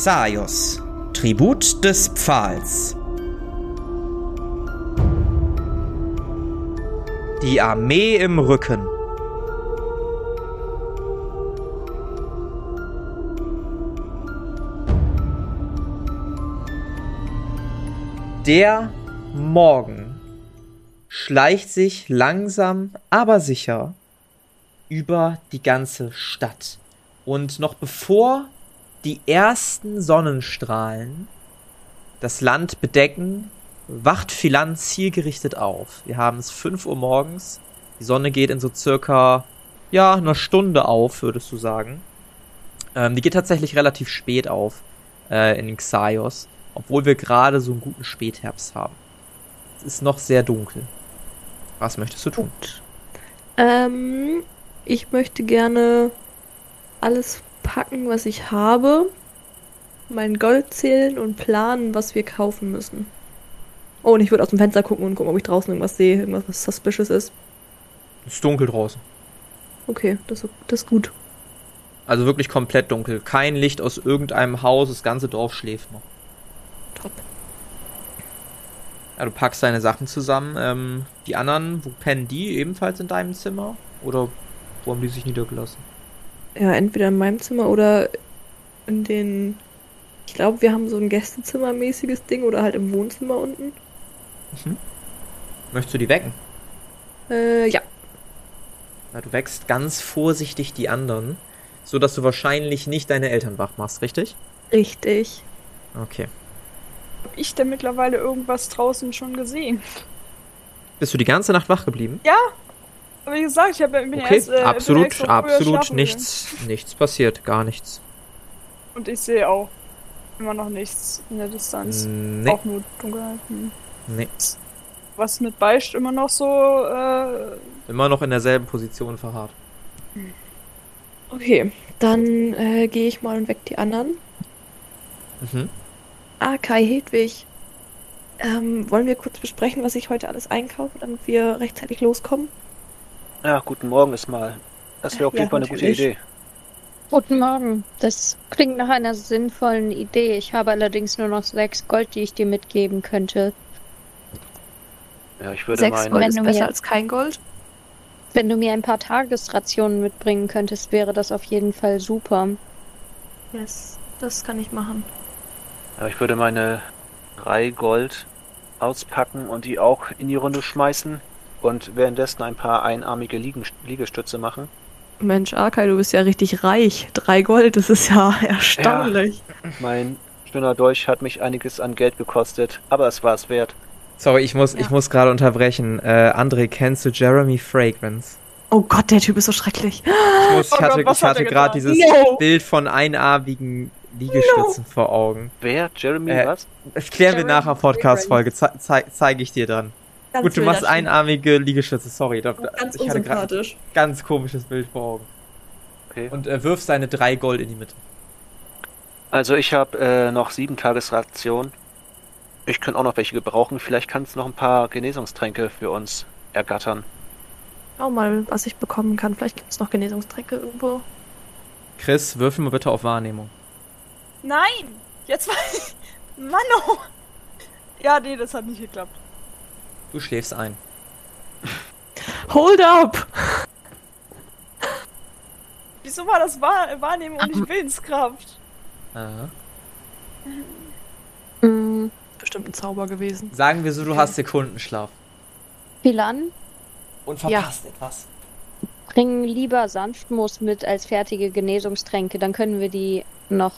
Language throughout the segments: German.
Xaios, Tribut des Pfahls. Die Armee im Rücken. Der Morgen schleicht sich langsam, aber sicher über die ganze Stadt. Und noch bevor die ersten Sonnenstrahlen das Land bedecken, wacht Philan zielgerichtet auf. Wir haben es 5 Uhr morgens. Die Sonne geht in so circa, ja, einer Stunde auf, würdest du sagen. Ähm, die geht tatsächlich relativ spät auf äh, in Xaios, obwohl wir gerade so einen guten Spätherbst haben. Es ist noch sehr dunkel. Was möchtest du tun? Ähm, ich möchte gerne alles packen, was ich habe, mein Gold zählen und planen, was wir kaufen müssen. Oh, und ich würde aus dem Fenster gucken und gucken, ob ich draußen irgendwas sehe, irgendwas, was suspicious ist. Es ist dunkel draußen. Okay, das, das ist gut. Also wirklich komplett dunkel. Kein Licht aus irgendeinem Haus, das ganze Dorf schläft noch. Top. Ja, du packst deine Sachen zusammen. Ähm, die anderen, wo pennen die? Ebenfalls in deinem Zimmer? Oder wo haben die sich niedergelassen? Ja, entweder in meinem Zimmer oder in den. Ich glaube, wir haben so ein Gästezimmermäßiges Ding oder halt im Wohnzimmer unten. Mhm. Möchtest du die wecken? Äh, ja. ja. Du wächst ganz vorsichtig die anderen, so dass du wahrscheinlich nicht deine Eltern wach machst, richtig? Richtig. Okay. Hab ich denn mittlerweile irgendwas draußen schon gesehen? Bist du die ganze Nacht wach geblieben? Ja. Aber wie gesagt, ich hab, bin okay. erst. Äh, absolut, bin absolut nichts, nichts passiert, gar nichts. Und ich sehe auch immer noch nichts in der Distanz. Nee. Auch nur Dunkelheit. Hm. Nee. Was mit Beicht immer noch so. Äh, immer noch in derselben Position verharrt. Okay, dann äh, gehe ich mal und weck die anderen. Mhm. Ah, Kai Hedwig. Ähm, wollen wir kurz besprechen, was ich heute alles einkaufe, damit wir rechtzeitig loskommen? Ja, guten Morgen erstmal. Das wäre auf Ja, jeden Fall eine gute. Idee. Guten Morgen. Das klingt nach einer sinnvollen Idee. Ich habe allerdings nur noch sechs Gold, die ich dir mitgeben könnte. Ja, ich würde Sechs meinen. Gold Wenn ist du besser mir- als kein Gold. Wenn du mir ein paar Tagesrationen mitbringen könntest, wäre das auf jeden Fall super. Yes, das kann ich machen. Ja, ich würde meine drei Gold auspacken und die auch in die Runde schmeißen und währenddessen ein paar einarmige Liegen Liegestütze machen. Mensch, Arkai, du bist ja richtig reich. Drei Gold, das ist ja erstaunlich. Mein schöner Dolch hat mich einiges an Geld gekostet, aber es war es wert. Sorry, ich muss, Ja. ich muss gerade unterbrechen. Äh, André, kennst du Jeremy Fragrance? Oh Gott, der Typ ist so schrecklich. Ich, muss, Oh ich hatte, Gott, was ich hat hatte er gerade dieses No. Bild von einarmigen Liegestützen vor Augen. Wer? Jeremy Äh, was? Das klären wir Jeremy nachher Podcast-Folge. Ze zei zeige ich dir dann. Ganz Gut, du machst einarmige Liegestütze, sorry. Da, Ganz ich hatte gerade ganz komisches Bild vor Augen. Okay. Und äh, wirfst deine drei Gold in die Mitte. Also ich habe äh, noch sieben Tagesrationen. Ich könnte auch noch welche gebrauchen. Vielleicht kannst du noch ein paar Genesungstränke für uns ergattern. Schau mal, was ich bekommen kann. Vielleicht gibt es noch Genesungstränke irgendwo. Chris, würfel mal bitte auf Wahrnehmung. nein! Jetzt war ich. Mann, oh! Ja, nee, das hat nicht geklappt. Du schläfst ein. Hold up! Wieso war das Wahr Wahrnehmung und nicht Willenskraft? Aha. Mm, Bestimmt ein Zauber gewesen. Sagen wir so, du hast Sekundenschlaf. Philan, Und Ja. verpasst etwas. bring lieber Sanftmoos mit als fertige Genesungstränke, dann können wir die noch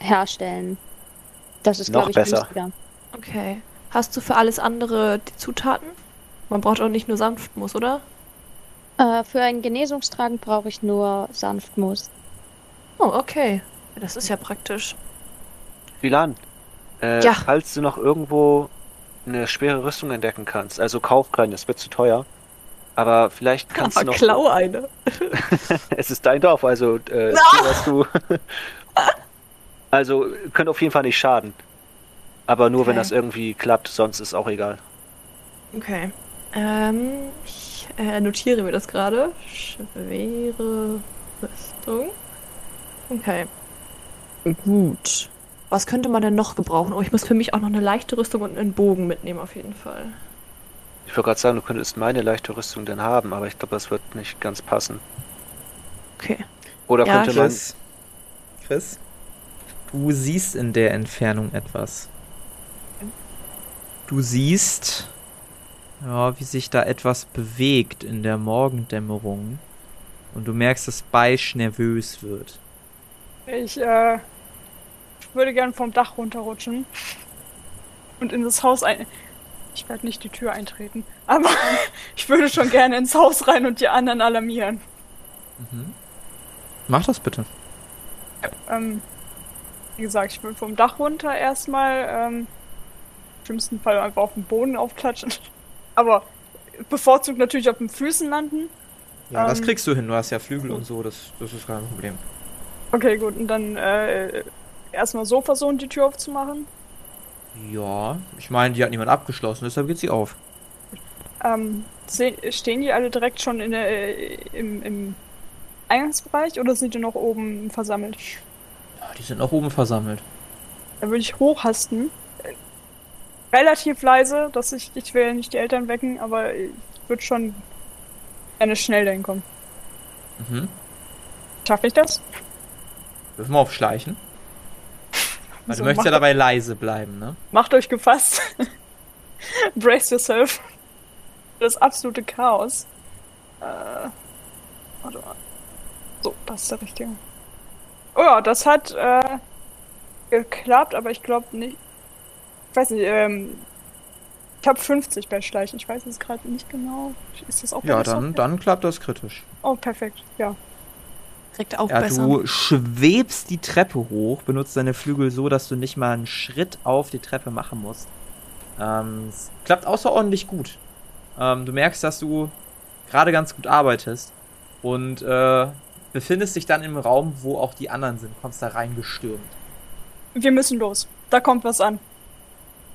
herstellen. Das ist, glaube ich, besser. günstiger. Okay. Hast du für alles andere die Zutaten? Man braucht auch nicht nur Sanftmus, oder? Äh, für einen Genesungstrank brauche ich nur Sanftmoos. Oh, okay. Das ist ja praktisch. Philan, äh, Ja. falls du noch irgendwo eine schwere Rüstung entdecken kannst, also kauf keine, es wird zu teuer. Aber vielleicht kannst Aber du noch. klau eine. es ist dein Dorf, also äh, was du. also könnte auf jeden Fall nicht schaden. Aber nur wenn Okay. das irgendwie klappt, sonst ist auch egal. Okay. Ähm, ich äh, notiere mir das gerade. Schwere Rüstung. Okay. Gut. Was könnte man denn noch gebrauchen? Oh, ich muss für mich auch noch eine leichte Rüstung und einen Bogen mitnehmen, auf jeden Fall. Ich wollte gerade sagen, du könntest meine leichte Rüstung denn haben, aber ich glaube, das wird nicht ganz passen. Okay. Oder Ja, könnte man. Chris, Chris, du siehst in der Entfernung etwas. Du siehst, ja, wie sich da etwas bewegt in der Morgendämmerung. Und du merkst, dass Beisch nervös wird. Ich, äh, würde gern vom Dach runterrutschen. Und in das Haus ein. Ich werde nicht die Tür eintreten. Aber ich würde schon gerne ins Haus rein und die anderen alarmieren. Mhm. Mach das bitte. Ähm, wie gesagt, ich will vom Dach runter erstmal, ähm, schlimmsten Fall einfach auf den Boden aufklatschen. Aber bevorzugt natürlich auf den Füßen landen. Ja, das Ähm, kriegst du hin. Du hast ja Flügel und so, das, das ist kein Problem. Okay, gut, und dann äh, erstmal so versuchen, die Tür aufzumachen. Ja, ich meine, die hat niemand abgeschlossen, deshalb geht sie auf. Ähm, stehen die alle direkt schon in der, äh, im, im Eingangsbereich oder sind die noch oben versammelt? Ja, die sind auch oben versammelt. Da würde ich hochhasten. Relativ leise, dass ich, ich will nicht die Eltern wecken, aber ich würde schon gerne schnell dahin kommen. Mhm. Schaffe ich das? Dürfen wir aufschleichen? Weil So, du möchtest ja dabei leise bleiben, ne? Macht euch gefasst. Brace yourself. Das absolute Chaos. Äh, warte mal. So, das ist der richtige. Oh ja, das hat äh, geklappt, aber ich glaube nicht. Ich weiß nicht, ähm, ich habe 50 bei Schleichen. Ich weiß es gerade nicht genau. Ist das auch Ja, dann, dann klappt das kritisch. Oh, perfekt. Ja. Direkt auch Ja, besser. du schwebst die Treppe hoch, benutzt deine Flügel so, dass du nicht mal einen Schritt auf die Treppe machen musst. Ähm, es klappt außerordentlich gut. Ähm, du merkst, dass du gerade ganz gut arbeitest und äh, befindest dich dann im Raum, wo auch die anderen sind. Kommst da reingestürmt. Wir müssen los. Da kommt was an.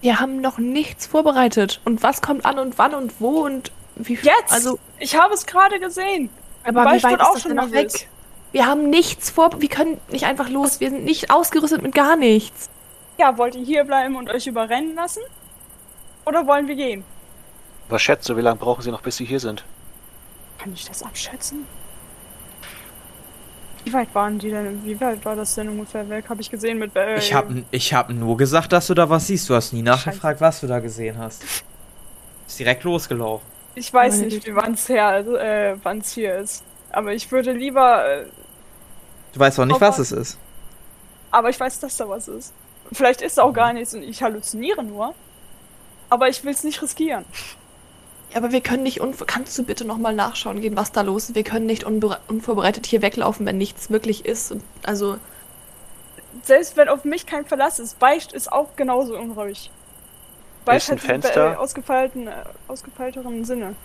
Wir haben noch nichts vorbereitet. Und was kommt an und wann und wo und wie viel? Jetzt! Also, Ich habe es gerade gesehen. aber Weil wie ich weit ist auch das schon noch weg? Wir haben nichts vor. Wir können nicht einfach los. Wir sind nicht ausgerüstet mit gar nichts. Ja, wollt ihr hier bleiben und euch überrennen lassen? Oder wollen wir gehen? Was schätzt du, wie lange brauchen sie noch, bis sie hier sind? Kann ich das abschätzen? Wie weit waren die denn? Wie weit war das denn ungefähr weg? Habe ich gesehen mit. Äh, Ich habe ich hab nur gesagt, dass du da was siehst. Du hast nie nachgefragt, was du da gesehen hast. Ist direkt losgelaufen. Ich weiß Meine nicht, Güte. wie wann's her, also, äh, wann's hier ist. Aber ich würde lieber. Äh, Du weißt auch nicht, was es ist. aber ich weiß, dass da was ist. Vielleicht ist da auch gar nichts und ich halluziniere nur. Aber ich will's nicht riskieren. Ja, aber wir können nicht. Kannst du bitte nochmal nachschauen gehen, was da los ist? Wir können nicht unvorbereitet hier weglaufen, wenn nichts wirklich ist. Und also, Selbst wenn auf mich kein Verlass ist, Beicht ist auch genauso unruhig. Beicht ein hat Fenster? Äh, ausgefeilten, äh, ausgefeilteren Sinne.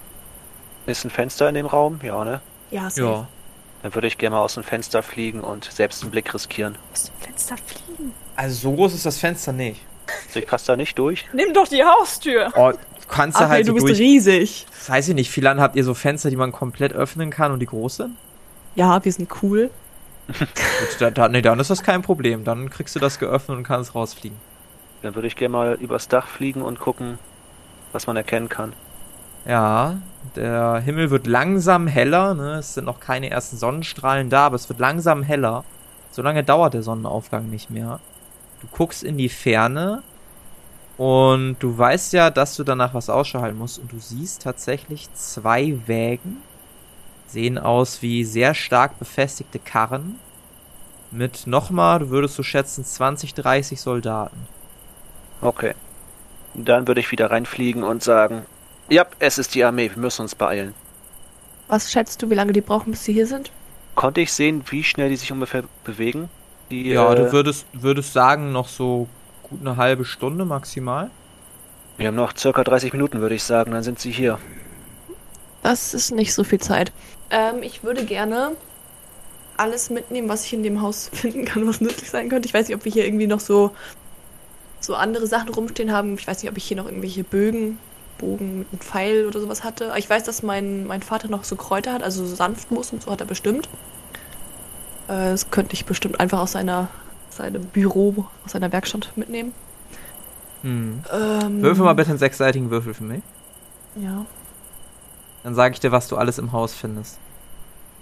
Ist ein Fenster in dem Raum? Ja, ne? ja, safe. Ja. Dann würde ich gerne mal aus dem Fenster fliegen und selbst einen Blick riskieren. Aus dem Fenster fliegen. Also so groß ist das Fenster nicht. Also ich passe da nicht durch. Nimm doch die Haustür. Oh, kannst Ach, halt nee, so du bist durch. riesig. Das weiß ich nicht, wie lange habt ihr so Fenster, die man komplett öffnen kann und die groß sind? Ja, wir sind cool. Gut, da, da, nee, dann ist das kein Problem. Dann kriegst du das geöffnet und kannst rausfliegen. Dann würde ich gerne mal übers Dach fliegen und gucken, was man erkennen kann. Ja, der Himmel wird langsam heller. Ne? Es sind noch keine ersten Sonnenstrahlen da, aber es wird langsam heller. So lange dauert der Sonnenaufgang nicht mehr. Du guckst in die Ferne und du weißt ja, dass du danach was Ausschau halten musst. Und du siehst tatsächlich zwei Wägen. Sehen aus wie sehr stark befestigte Karren. Mit nochmal, du würdest so schätzen, 20, 30 Soldaten. Okay. Dann würde ich wieder reinfliegen und sagen, ja, es ist die Armee, wir müssen uns beeilen. Was schätzt du, wie lange die brauchen, bis sie hier sind? Konnte ich sehen, wie schnell die sich ungefähr bewegen? Die, Ja, äh, du würdest, würdest sagen, noch so gut eine halbe Stunde maximal. Wir haben noch circa 30 Minuten, würde ich sagen, dann sind sie hier. Das ist nicht so viel Zeit. Ähm, ich würde gerne alles mitnehmen, was ich in dem Haus finden kann, was nützlich sein könnte. Ich weiß nicht, ob wir hier irgendwie noch so, so andere Sachen rumstehen haben. Ich weiß nicht, ob ich hier noch irgendwelche Bögen, Bogen mit einem Pfeil oder sowas hatte. Ich weiß, dass mein, mein Vater noch so Kräuter hat, also so Sanftmus und so hat er bestimmt. Äh, Das könnte ich bestimmt einfach aus seiner seinem Büro aus seiner Werkstatt mitnehmen. Hm. Ähm, Würfel mal bitte einen sechsseitigen Würfel für mich. Ja. Dann sage ich dir, was du alles im Haus findest.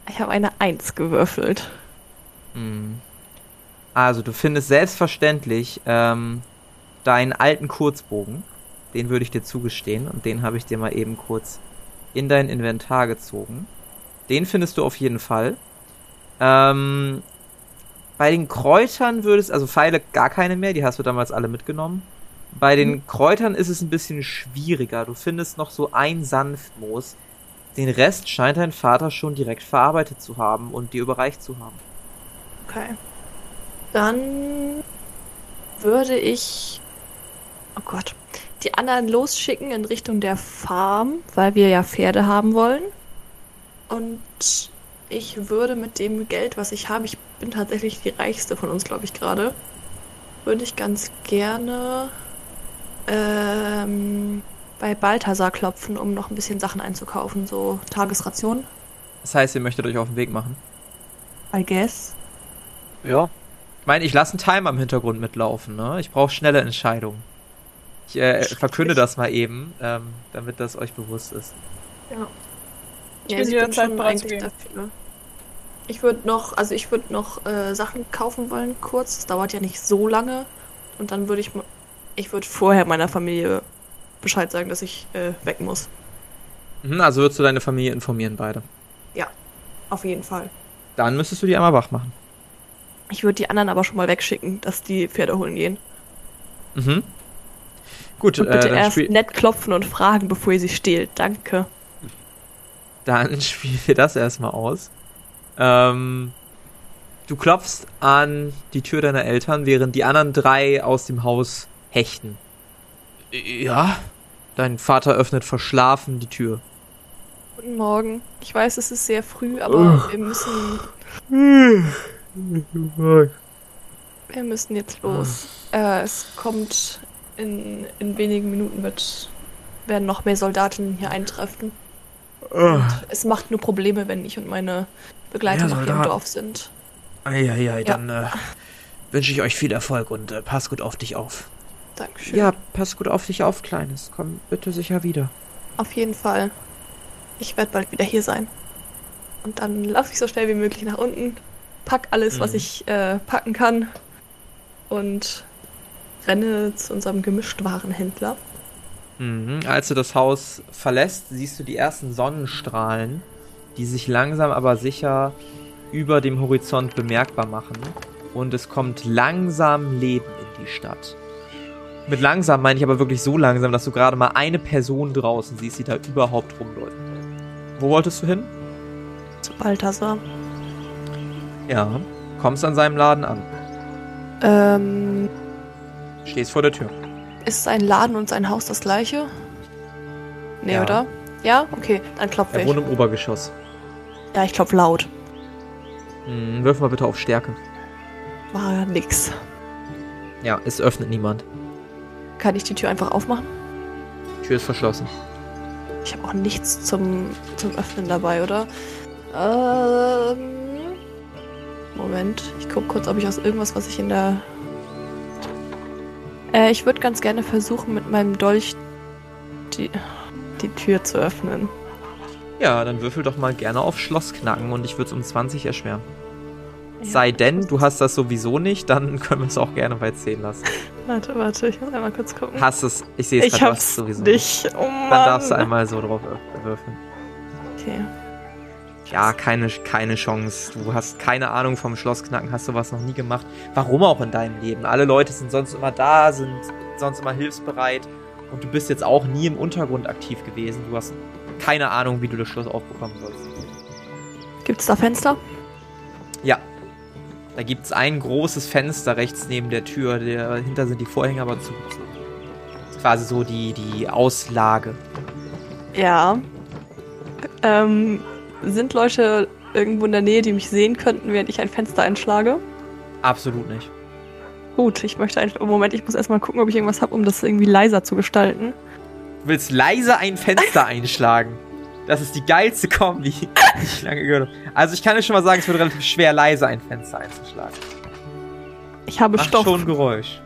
Ich habe eine Eins gewürfelt. Hm. Also, du findest selbstverständlich ähm, deinen alten Kurzbogen. Den würde ich dir zugestehen und den habe ich dir mal eben kurz in dein Inventar gezogen. Den findest du auf jeden Fall. Ähm, bei den Kräutern würdest, also Pfeile gar keine mehr, die hast du damals alle mitgenommen. Bei den Kräutern ist es ein bisschen schwieriger. Du findest noch so ein Sanftmoos. Den Rest scheint dein Vater schon direkt verarbeitet zu haben und dir überreicht zu haben. Okay. Dann würde ich. Oh Gott. Die anderen losschicken in Richtung der Farm, weil wir ja Pferde haben wollen. Und ich würde mit dem Geld, was ich habe, ich bin tatsächlich die reichste von uns, glaube ich, gerade, würde ich ganz gerne ähm, bei Balthasar klopfen, um noch ein bisschen Sachen einzukaufen, so Tagesration, Das heißt, ihr möchtet euch auf den Weg machen. I guess. Ja, Ich meine, ich lasse einen Timer im Hintergrund mitlaufen, ne? Ich brauche schnelle Entscheidungen. Ich äh, verkünde das mal eben, ähm, damit das euch bewusst ist. Ja. Ich ja, bin jederzeit schon bereit zu gehen. dafür. Ich würde noch, also ich würde noch äh, Sachen kaufen wollen, kurz. Das dauert ja nicht so lange. Und dann würde ich, ich würde vorher meiner Familie Bescheid sagen, dass ich äh, weg muss. Mhm, also würdest du deine Familie informieren, beide. Auf jeden Fall. Dann müsstest du die einmal wach machen. Ich würde die anderen aber schon mal wegschicken, dass die Pferde holen gehen. Mhm. Gut, Und äh, bitte dann, erst nett klopfen und fragen, bevor ihr sie stehlt. Danke. dann spielen wir das erstmal aus. Ähm, du klopfst an die Tür deiner Eltern, während die anderen drei aus dem Haus hechten. Ja. Dein Vater öffnet verschlafen die Tür. Guten Morgen. Ich weiß, es ist sehr früh, aber wir müssen, wir müssen jetzt los. Äh, es kommt in, in wenigen Minuten wird, werden noch mehr Soldaten hier eintreffen. Und es macht nur Probleme, wenn ich und meine Begleiter Ja, noch hier im. Dorf sind. Eieiei, dann äh, wünsche ich euch viel Erfolg und äh, pass gut auf dich auf. Dankeschön. Ja, pass gut auf dich auf, Kleines. Komm bitte sicher wieder. Auf jeden Fall. Ich werde bald wieder hier sein. Und dann laufe ich so schnell wie möglich nach unten, pack alles, was Mhm. ich äh, packen kann und renne zu unserem Gemischtwarenhändler. Mhm. Als du das Haus verlässt, siehst du die ersten Sonnenstrahlen, die sich langsam aber sicher über dem Horizont bemerkbar machen. Und es kommt langsam Leben in die Stadt. Mit langsam meine ich aber wirklich so langsam, dass du gerade mal eine Person draußen siehst, die da überhaupt rumläuft. Wo wolltest du hin? Zu Balthasar. Ja, kommst an seinem Laden an. Ähm, Stehst vor der Tür. ist sein Laden und sein Haus das gleiche? Nee, Ja. oder? Ja? Okay, dann klopfe Er ich. wohnt im Obergeschoss. Ja, ich klopfe laut. Hm, wirf mal bitte auf Stärke. War nix. Ja, es öffnet niemand. Kann ich die Tür einfach aufmachen? Tür ist verschlossen. Ich habe auch nichts zum, zum Öffnen dabei, oder? Ähm. Moment, ich gucke kurz, ob ich aus irgendwas, was ich in der. Äh, ich würde ganz gerne versuchen, mit meinem Dolch die, die Tür zu öffnen. Ja, dann würfel doch mal gerne auf Schloss knacken und ich würde es um 20 erschweren. Ja, Sei denn, du hast das sowieso nicht, dann können wir es auch gerne bei 10 lassen. Warte, warte, ich muss einmal kurz gucken. Hast es, ich sehe es ich hab's es sowieso nicht. Oh Mann. Dann darfst du einmal so drauf würfeln. Okay. Ja, keine, keine Chance. Du hast keine Ahnung vom Schlossknacken, hast sowas noch nie gemacht. Warum auch in deinem Leben? Alle Leute sind sonst immer da, sind sonst immer hilfsbereit und du bist jetzt auch nie im Untergrund aktiv gewesen. Du hast keine Ahnung, wie du das Schloss aufbekommen sollst. Gibt's da Fenster? Ja. Da gibt's ein großes Fenster rechts neben der Tür. Dahinter sind die Vorhänge aber zugezogen. Das ist quasi so die, die Auslage. Ja. Ähm, sind Leute irgendwo in der Nähe, die mich sehen könnten, während ich ein Fenster einschlage? Absolut nicht. Gut, ich möchte einfach. Moment, ich muss erstmal gucken, ob ich irgendwas habe, um das irgendwie leiser zu gestalten. Du willst leise ein Fenster einschlagen. Das ist die geilste Kombi, die ich lange gehört habe. Also ich kann dir schon mal sagen, es wird relativ schwer, leise ein Fenster einzuschlagen. Ich habe Mach Stoff. schon Geräusch.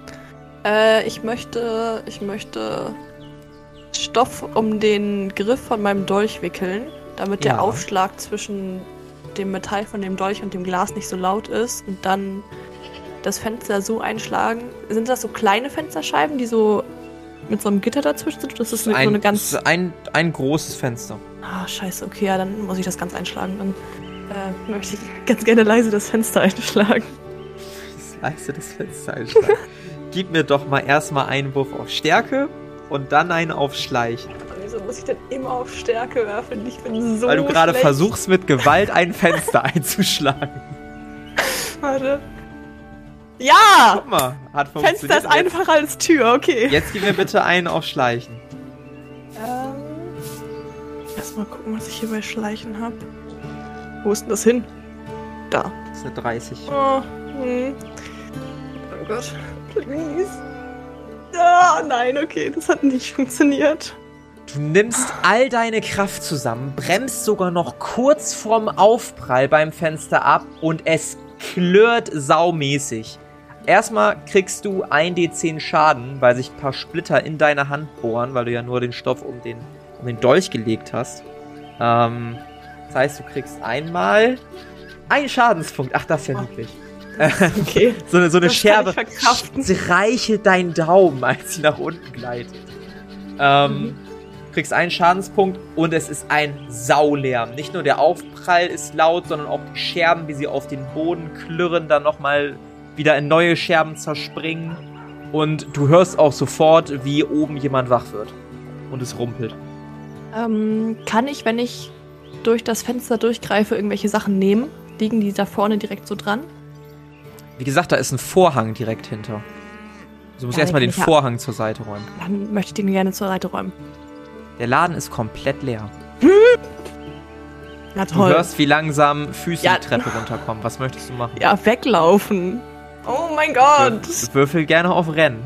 Äh, ich möchte, ich möchte Stoff um den Griff von meinem Dolch wickeln, damit der Ja. Aufschlag zwischen dem Metall von dem Dolch und dem Glas nicht so laut ist und dann das Fenster so einschlagen. Sind das so kleine Fensterscheiben, die so mit so einem Gitter dazwischen sind? Das ist so ein, eine ganz. das ist ein, ein großes Fenster. Ah, scheiße, okay, ja, dann muss ich das ganz einschlagen. Dann äh, möchte ich ganz gerne leise das Fenster einschlagen. Das leiste das Fenster einschlagen. Gib mir doch mal erstmal einen Wurf auf Stärke und dann einen auf Schleichen. Wieso muss ich denn immer auf Stärke werfen? Ich bin so Weil du gerade versuchst, mit Gewalt ein Fenster einzuschlagen. Warte. Ja! Guck mal, hat funktioniert. Fenster ist jetzt, einfacher als Tür, okay. Jetzt gib mir bitte einen auf Schleichen. Ähm, Erstmal gucken, was ich hier bei Schleichen habe. Wo ist denn das hin? Da. Das ist eine 30. Oh, hm. oh Gott. Please. Ah, nein, okay, das hat nicht funktioniert. Du nimmst all deine Kraft zusammen, bremst sogar noch kurz vorm Aufprall beim Fenster ab und es klirrt saumäßig. Erstmal kriegst du 1d10 Schaden, weil sich ein paar Splitter in deine Hand bohren, weil du ja nur den Stoff um den, um den Dolch gelegt hast. Ähm, das heißt, du kriegst einmal einen Schadenspunkt. Ach, das ist ja niedlich. Okay. So eine, so eine Das Scherbe streichelt deinen Daumen, als sie nach unten gleitet. Ähm, kriegst einen Schadenspunkt und es ist ein Saulärm. Nicht nur der Aufprall ist laut, sondern auch die Scherben, wie sie auf den Boden klirren, dann nochmal wieder in neue Scherben zerspringen. Und du hörst auch sofort, wie oben jemand wach wird. Und es rumpelt. Ähm, kann ich, wenn ich durch das Fenster durchgreife, irgendwelche Sachen nehmen? Liegen die da vorne direkt so dran? Wie gesagt, da ist ein Vorhang direkt hinter. Also du musst Ja, erstmal den Vorhang zur Seite räumen. Dann möchte ich den gerne zur Seite räumen. Der Laden ist komplett leer. Du toll. hörst, wie langsam Füße Ja. die Treppe runterkommen. Was möchtest du machen? Ja, weglaufen. Oh mein Gott. Wür- Würfel gerne auf Rennen.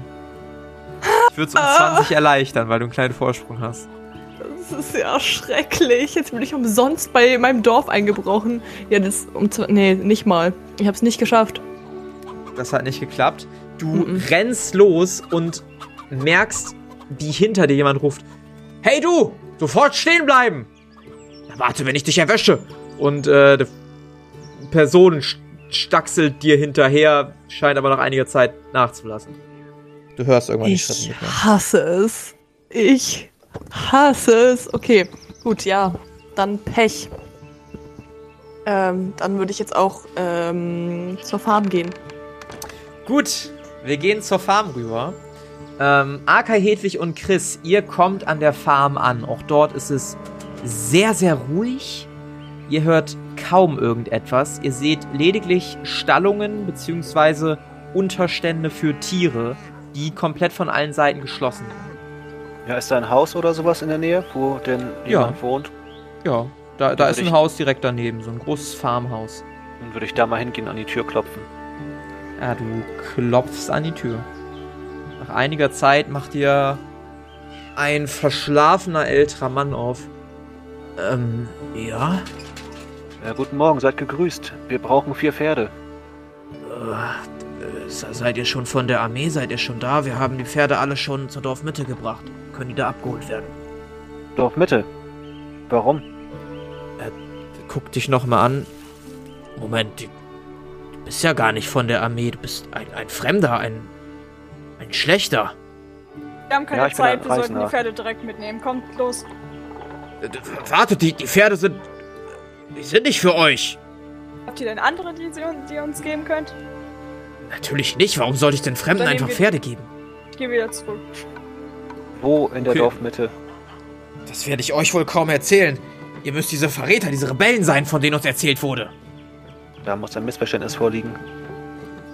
Ich würde es um Ah. 20 erleichtern, weil du einen kleinen Vorsprung hast. Das ist ja schrecklich. Jetzt bin ich umsonst bei meinem Dorf eingebrochen. Ja, das um Nee, nicht mal. Ich hab's nicht geschafft. Das hat nicht geklappt. Du Mhm. rennst los und merkst, wie hinter dir jemand ruft: Hey du! Sofort stehen bleiben! Warte, wenn ich dich erwische! Und äh, die Person st- staxelt dir hinterher, scheint aber nach einiger Zeit nachzulassen. Du hörst irgendwann die Schritte Ich nicht mehr. hasse es. Ich hasse es. Okay, gut, ja. Dann Pech. Ähm, dann würde ich jetzt auch ähm, zur Farm gehen. Gut, wir gehen zur Farm rüber. Ähm, Arkai, Hedwig und Chris, ihr kommt an der Farm an. Auch dort ist es sehr, sehr ruhig. Ihr hört kaum irgendetwas. Ihr seht lediglich Stallungen bzw. Unterstände für Tiere, die komplett von allen Seiten geschlossen sind. Ja, ist da ein Haus oder sowas in der Nähe, wo denn jemand wohnt? Ja, da, da ist ein Haus direkt daneben, so ein großes Farmhaus. Dann würde ich da mal hingehen, an die Tür klopfen. Ja, du klopfst an die Tür. Nach einiger Zeit macht dir ein verschlafener älterer Mann auf. Ähm, ja? Ja, guten Morgen, seid gegrüßt. Wir brauchen vier Pferde. Äh, seid ihr schon von der Armee? Seid ihr schon da? Wir haben die Pferde alle schon zur Dorfmitte gebracht. Können die da abgeholt werden? Dorfmitte. Warum? Guck dich nochmal an. Moment, du bist ja gar nicht von der Armee. Du bist ein, ein Fremder, ein, ein Schlechter. Wir haben keine Ja, Zeit, wir sollten die. Pferde direkt mitnehmen. Kommt, los. Äh, Wartet, die, die Pferde sind... Die sind nicht für euch. Habt ihr denn andere, die, sie, die ihr uns geben könnt? Natürlich nicht. Warum sollte ich den Fremden einfach Pferde geben? Ich gehe wieder zurück. Wo in der Okay. Dorfmitte? Das werde ich euch wohl kaum erzählen. Ihr müsst diese Verräter, diese Rebellen sein, von denen uns erzählt wurde. Da muss ein Missverständnis vorliegen.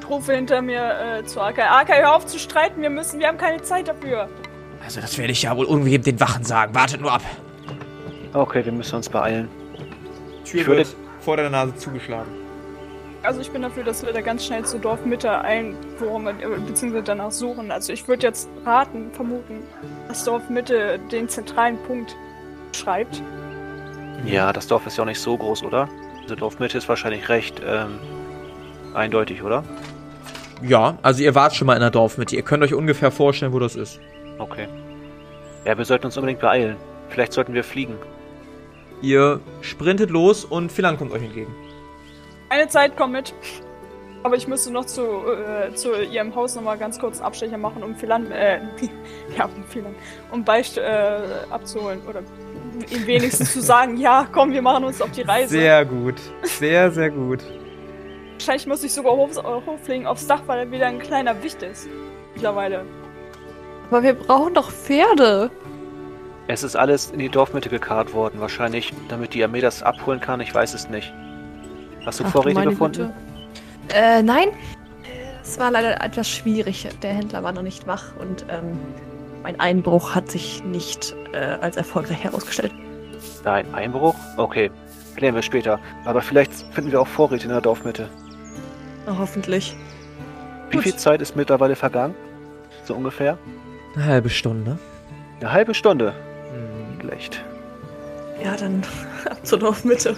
Ich rufe hinter mir äh, zu Arkai. Arkai, hör auf zu streiten. Wir müssen, wir haben keine Zeit dafür. Also das werde ich ja wohl irgendwie den Wachen sagen. Wartet nur ab. Okay, wir müssen uns beeilen. Tür Ich würde- wird vor der Nase zugeschlagen. Also ich bin dafür, dass wir da ganz schnell zur Dorfmitte einwurmen, äh, beziehungsweise danach suchen. Also ich würde jetzt raten, vermuten, dass Dorfmitte den zentralen Punkt schreibt. Ja, das Dorf ist ja auch nicht so groß, oder? Diese Dorfmitte ist wahrscheinlich recht ähm, eindeutig, oder? Ja, also ihr wart schon mal in der Dorfmitte. Ihr könnt euch ungefähr vorstellen, wo das ist. Okay. Ja, wir sollten uns unbedingt beeilen. Vielleicht sollten wir fliegen. Ihr sprintet los und Philan kommt euch entgegen. Eine Zeit kommt mit. Aber ich müsste noch zu, äh, zu ihrem Haus nochmal ganz kurz einen Abstecher machen, um Philan, äh, ja, um Philan, um Beicht äh, abzuholen. Oder ihm wenigstens zu sagen, ja, komm, wir machen uns auf die Reise. Sehr gut. Sehr, sehr gut. Wahrscheinlich muss ich sogar hoch, hochfliegen aufs Dach, weil er wieder ein kleiner Wicht ist. Mittlerweile. Aber wir brauchen doch Pferde. Es ist alles in die Dorfmitte gekarrt worden, wahrscheinlich, damit die Armee das abholen kann. Ich weiß es nicht. Hast du Ach, Vorräte meine gefunden? Güte. Äh, nein. Es war leider etwas schwierig. Der Händler war noch nicht wach und ähm, mein Einbruch hat sich nicht äh, als erfolgreich herausgestellt. Nein, Einbruch? Okay. Klären wir später. Aber vielleicht finden wir auch Vorräte in der Dorfmitte. Na, hoffentlich. Wie Gut. viel Zeit ist mittlerweile vergangen? So ungefähr? Eine halbe Stunde. Eine halbe Stunde. Schlecht. Ja, dann ab zur Dorfmitte.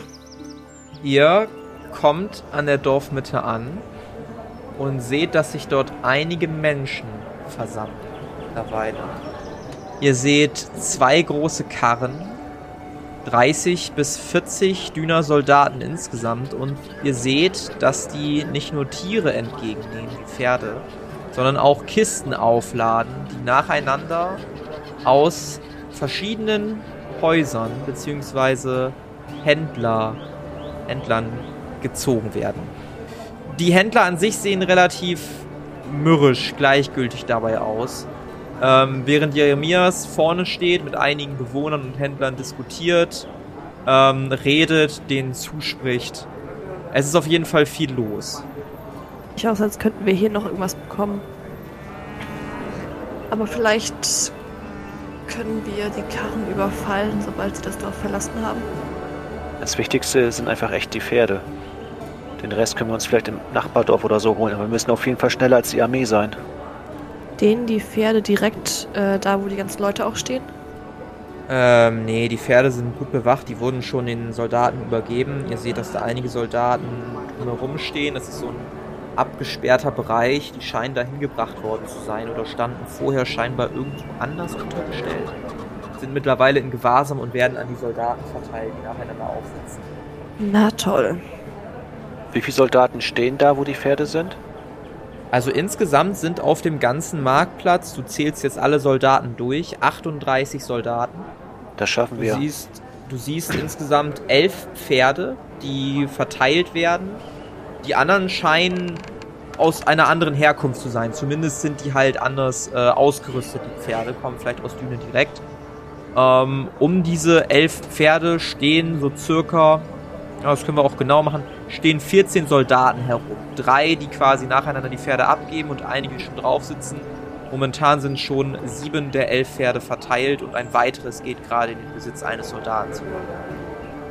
Ihr kommt an der Dorfmitte an und seht, dass sich dort einige Menschen versammeln. Mittlerweile. Ihr seht zwei große Karren, 30 bis 40 Düner Soldaten insgesamt und ihr seht, dass die nicht nur Tiere entgegennehmen, Pferde, sondern auch Kisten aufladen, die nacheinander aus verschiedenen Häusern bzw. Händler, Händlern gezogen werden. Die Händler an sich sehen relativ mürrisch, gleichgültig dabei aus. Ähm, während Jeremias vorne steht, mit einigen Bewohnern und Händlern diskutiert, ähm, redet, denen zuspricht. Es ist auf jeden Fall viel los. Ich aus, als könnten wir hier noch irgendwas bekommen. Aber vielleicht können wir die Karren überfallen, sobald sie das Dorf verlassen haben. Das Wichtigste sind einfach echt die Pferde. Den Rest können wir uns vielleicht im Nachbardorf oder so holen, aber wir müssen auf jeden Fall schneller als die Armee sein. Denen die Pferde direkt äh, da, wo die ganzen Leute auch stehen. Ähm, nee, die Pferde sind gut bewacht, die wurden schon den Soldaten übergeben. Ihr seht, dass da einige Soldaten drumherum stehen. Das ist so ein abgesperrter Bereich. Die scheinen da hingebracht worden zu sein oder standen vorher scheinbar irgendwo anders untergestellt. Sind mittlerweile in Gewahrsam und werden an die Soldaten verteilt, die nacheinander aufsitzen. Na toll. Wie viele Soldaten stehen da, wo die Pferde sind? Also insgesamt sind auf dem ganzen Marktplatz, du zählst jetzt alle Soldaten durch, 38 Soldaten. Das schaffen Du wir. siehst, du siehst insgesamt elf Pferde, die verteilt werden. Die anderen scheinen aus einer anderen Herkunft zu sein. Zumindest sind die halt anders äh, ausgerüstet, die Pferde, kommen vielleicht aus Düne direkt. Ähm, um diese elf Pferde stehen so circa, ja, das können wir auch genau machen, stehen 14 Soldaten herum. Drei, die quasi nacheinander die Pferde abgeben und einige, die schon drauf sitzen. Momentan sind schon sieben der elf Pferde verteilt und ein weiteres geht gerade in den Besitz eines Soldaten zu.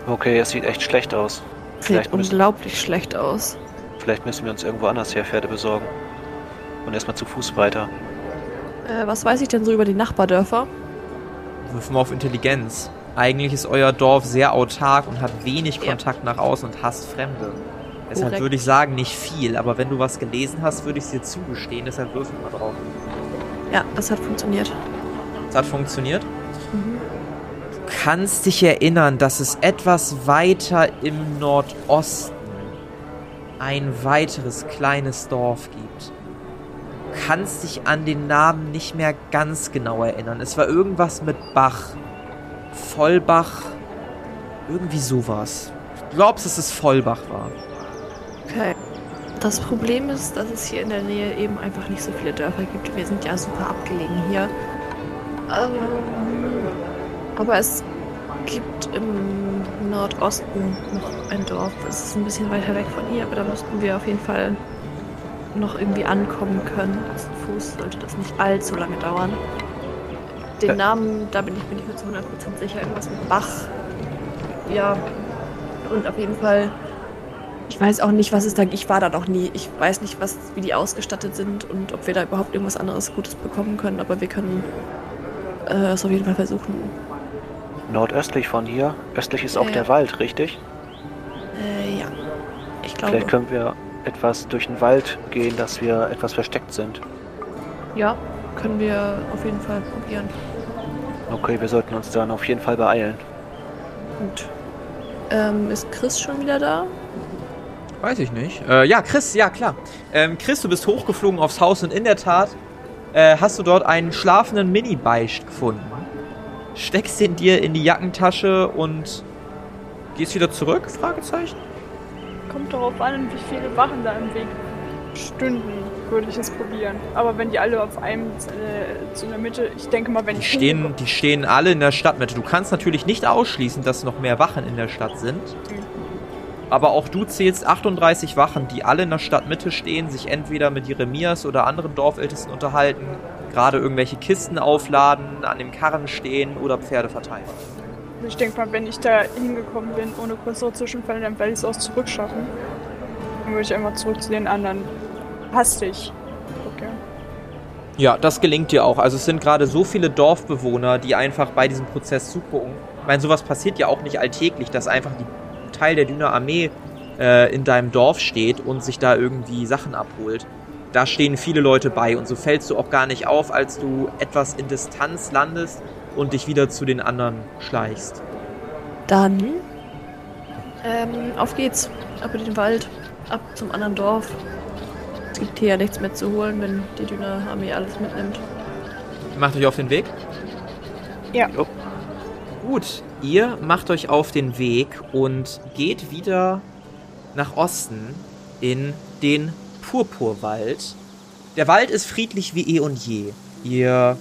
Okay, es sieht echt schlecht aus. Sieht Vielleicht müssen, unglaublich schlecht aus. Vielleicht müssen wir uns irgendwo anders her Pferde besorgen. Und erstmal zu Fuß weiter. Äh, was weiß ich denn so über die Nachbardörfer? Wirf mal auf Intelligenz. Eigentlich ist euer Dorf sehr autark und hat wenig Ja. Kontakt nach außen und hasst Fremde. Deshalb Korrekt. würde ich sagen, nicht viel, aber wenn du was gelesen hast, würde ich es dir zugestehen, deshalb würfel mal drauf. Ja, das hat funktioniert. Das hat funktioniert. Du kannst dich erinnern, dass es etwas weiter im Nordosten ein weiteres kleines Dorf gibt. Du kannst dich an den Namen nicht mehr ganz genau erinnern. Es war irgendwas mit Bach. Vollbach. Irgendwie sowas. Du glaubst, dass es Vollbach war. Okay. Das Problem ist, dass es hier in der Nähe eben einfach nicht so viele Dörfer gibt. Wir sind ja super abgelegen hier. Ähm, aber es gibt im Nordosten noch ein Dorf. Es ist ein bisschen weiter weg von hier, aber da müssten wir auf jeden Fall noch irgendwie ankommen können. Zu Fuß sollte das nicht allzu lange dauern. Den Ä- Namen, da bin ich mir nicht mehr zu 100% sicher. Irgendwas mit Bach. Ja. Und auf jeden Fall ich weiß auch nicht, was es da. Ich war da noch nie. Ich weiß nicht, was, wie die ausgestattet sind und ob wir da überhaupt irgendwas anderes Gutes bekommen können. Aber wir können äh, es auf jeden Fall versuchen. Nordöstlich von hier. Östlich ist auch Ja, der. Wald, richtig? Äh, ja. Ich glaube. Vielleicht können wir etwas durch den Wald gehen, dass wir etwas versteckt sind. Ja, können wir auf jeden Fall probieren. Okay, wir sollten uns dann auf jeden Fall beeilen. Gut. Ähm, ist Chris schon wieder da? Weiß ich nicht. Äh, ja, Chris, ja klar. Ähm, Chris, du bist hochgeflogen aufs Haus und in der Tat äh, hast du dort einen schlafenden Mini-Beicht gefunden. Steckst den dir in die Jackentasche und gehst wieder zurück? Fragezeichen. Kommt darauf an, wie viele Wachen da im Weg stünden, würde ich es probieren. Aber wenn die alle auf einem äh, zu der Mitte, ich denke mal, wenn Die ich stehen, die stehen alle in der Stadtmitte. Du kannst natürlich nicht ausschließen, dass noch mehr Wachen in der Stadt sind. Aber auch du zählst 38 Wachen, die alle in der Stadtmitte stehen, sich entweder mit Jeremias oder anderen Dorfältesten unterhalten, gerade irgendwelche Kisten aufladen, an dem Karren stehen oder Pferde verteilen. Ich denke mal, wenn ich da hingekommen bin, ohne größere Zwischenfälle, dann werde ich es auch zurückschaffen. Dann würde ich einmal zurück zu den anderen. Hastig. Okay. Ja, das gelingt dir auch. Also es sind gerade so viele Dorfbewohner, die einfach bei diesem Prozess zugucken. Ich meine, sowas passiert ja auch nicht alltäglich, dass einfach die ein Teil der Düner Armee äh, in deinem Dorf steht und sich da irgendwie Sachen abholt. Da stehen viele Leute bei und so fällst du auch gar nicht auf, als du etwas in Distanz landest und dich wieder zu den anderen schleichst. Dann. Ähm, auf geht's. Ab in den Wald. Ab zum anderen Dorf. Es gibt hier ja nichts mehr zu holen, wenn die Dünner-Armee alles mitnimmt. Macht euch auf den Weg? Ja. Jo. Gut, ihr macht euch auf den Weg und geht wieder nach Osten in den Purpurwald. Der Wald ist friedlich wie eh und je. Ihr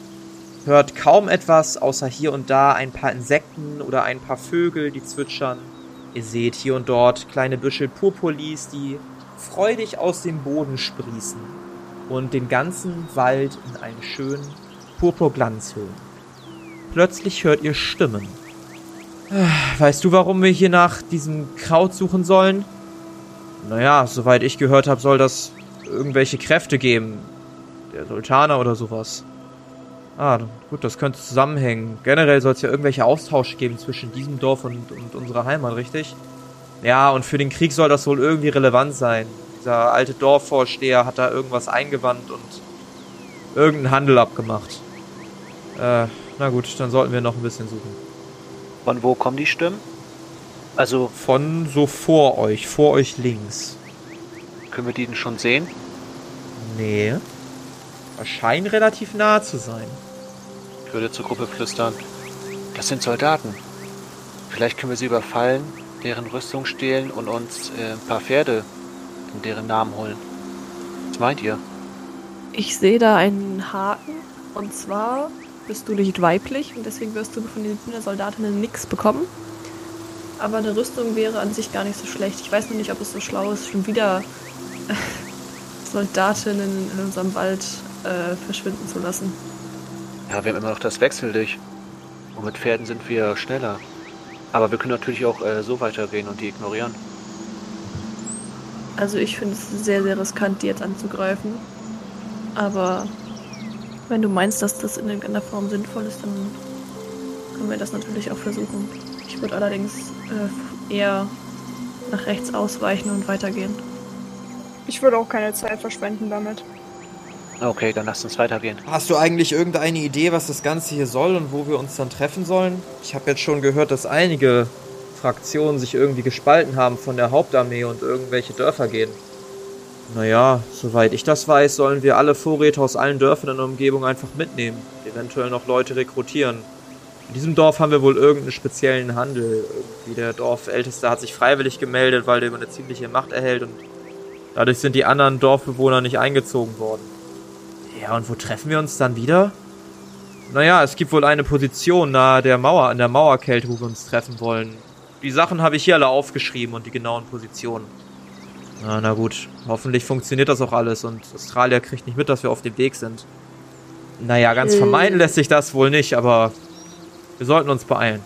hört kaum etwas, außer hier und da ein paar Insekten oder ein paar Vögel, die zwitschern. Ihr seht hier und dort kleine Büschel Purpurlis, die freudig aus dem Boden sprießen und den ganzen Wald in einen schönen Purpurglanz hüllen. Plötzlich hört ihr Stimmen. Weißt du, warum wir hier nach diesem Kraut suchen sollen? Naja, soweit ich gehört habe, soll das irgendwelche Kräfte geben. Der Sultaner oder sowas. Ah, gut, das könnte zusammenhängen. Generell soll es ja irgendwelche Austausche geben zwischen diesem Dorf und, und unserer Heimat, richtig? Ja, und für den Krieg soll das wohl irgendwie relevant sein. Dieser alte Dorfvorsteher hat da irgendwas eingewandt und irgendeinen Handel abgemacht. Äh, na gut, dann sollten wir noch ein bisschen suchen. Von wo kommen die Stimmen? Also, Von so vor euch, vor euch links. Können wir die denn schon sehen? Nee. Aber scheinen relativ nah zu sein. Ich würde zur Gruppe flüstern. Das sind Soldaten. Vielleicht können wir sie überfallen, deren Rüstung stehlen und uns äh, ein paar Pferde in deren Namen holen. Was meint ihr? Ich sehe da einen Haken. Und zwar bist du nicht weiblich und deswegen wirst du von den Soldatinnen nichts bekommen. Aber eine Rüstung wäre an sich gar nicht so schlecht. Ich weiß nur nicht, ob es so schlau ist, schon wieder Soldatinnen in unserem Wald äh, verschwinden zu lassen. Ja, wir haben immer noch das Wechseldicht. Und mit Pferden sind wir schneller. Aber wir können natürlich auch äh, so weitergehen und die ignorieren. Also ich finde es sehr, sehr riskant, die jetzt anzugreifen. Aber wenn du meinst, dass das in irgendeiner Form sinnvoll ist, dann können wir das natürlich auch versuchen. Ich würde allerdings äh, eher nach rechts ausweichen und weitergehen. Ich würde auch keine Zeit verschwenden damit. Okay, dann lasst uns weitergehen. Hast du eigentlich irgendeine Idee, was das Ganze hier soll und wo wir uns dann treffen sollen? Ich habe jetzt schon gehört, dass einige Fraktionen sich irgendwie gespalten haben von der Hauptarmee und irgendwelche Dörfer gehen. Naja, soweit ich das weiß, sollen wir alle Vorräte aus allen Dörfern in der Umgebung einfach mitnehmen. Eventuell noch Leute rekrutieren. In diesem Dorf haben wir wohl irgendeinen speziellen Handel. Irgendwie der Dorfälteste hat sich freiwillig gemeldet, weil der über eine ziemliche Macht erhält und dadurch sind die anderen Dorfbewohner nicht eingezogen worden. Ja, und wo treffen wir uns dann wieder? Naja, es gibt wohl eine Position nahe der Mauer, an der Mauerkälte, wo wir uns treffen wollen. Die Sachen habe ich hier alle aufgeschrieben und die genauen Positionen. Na, na gut, hoffentlich funktioniert das auch alles und Australier kriegt nicht mit, dass wir auf dem Weg sind. Naja, ganz Äh. vermeiden lässt sich das wohl nicht, aber wir sollten uns beeilen.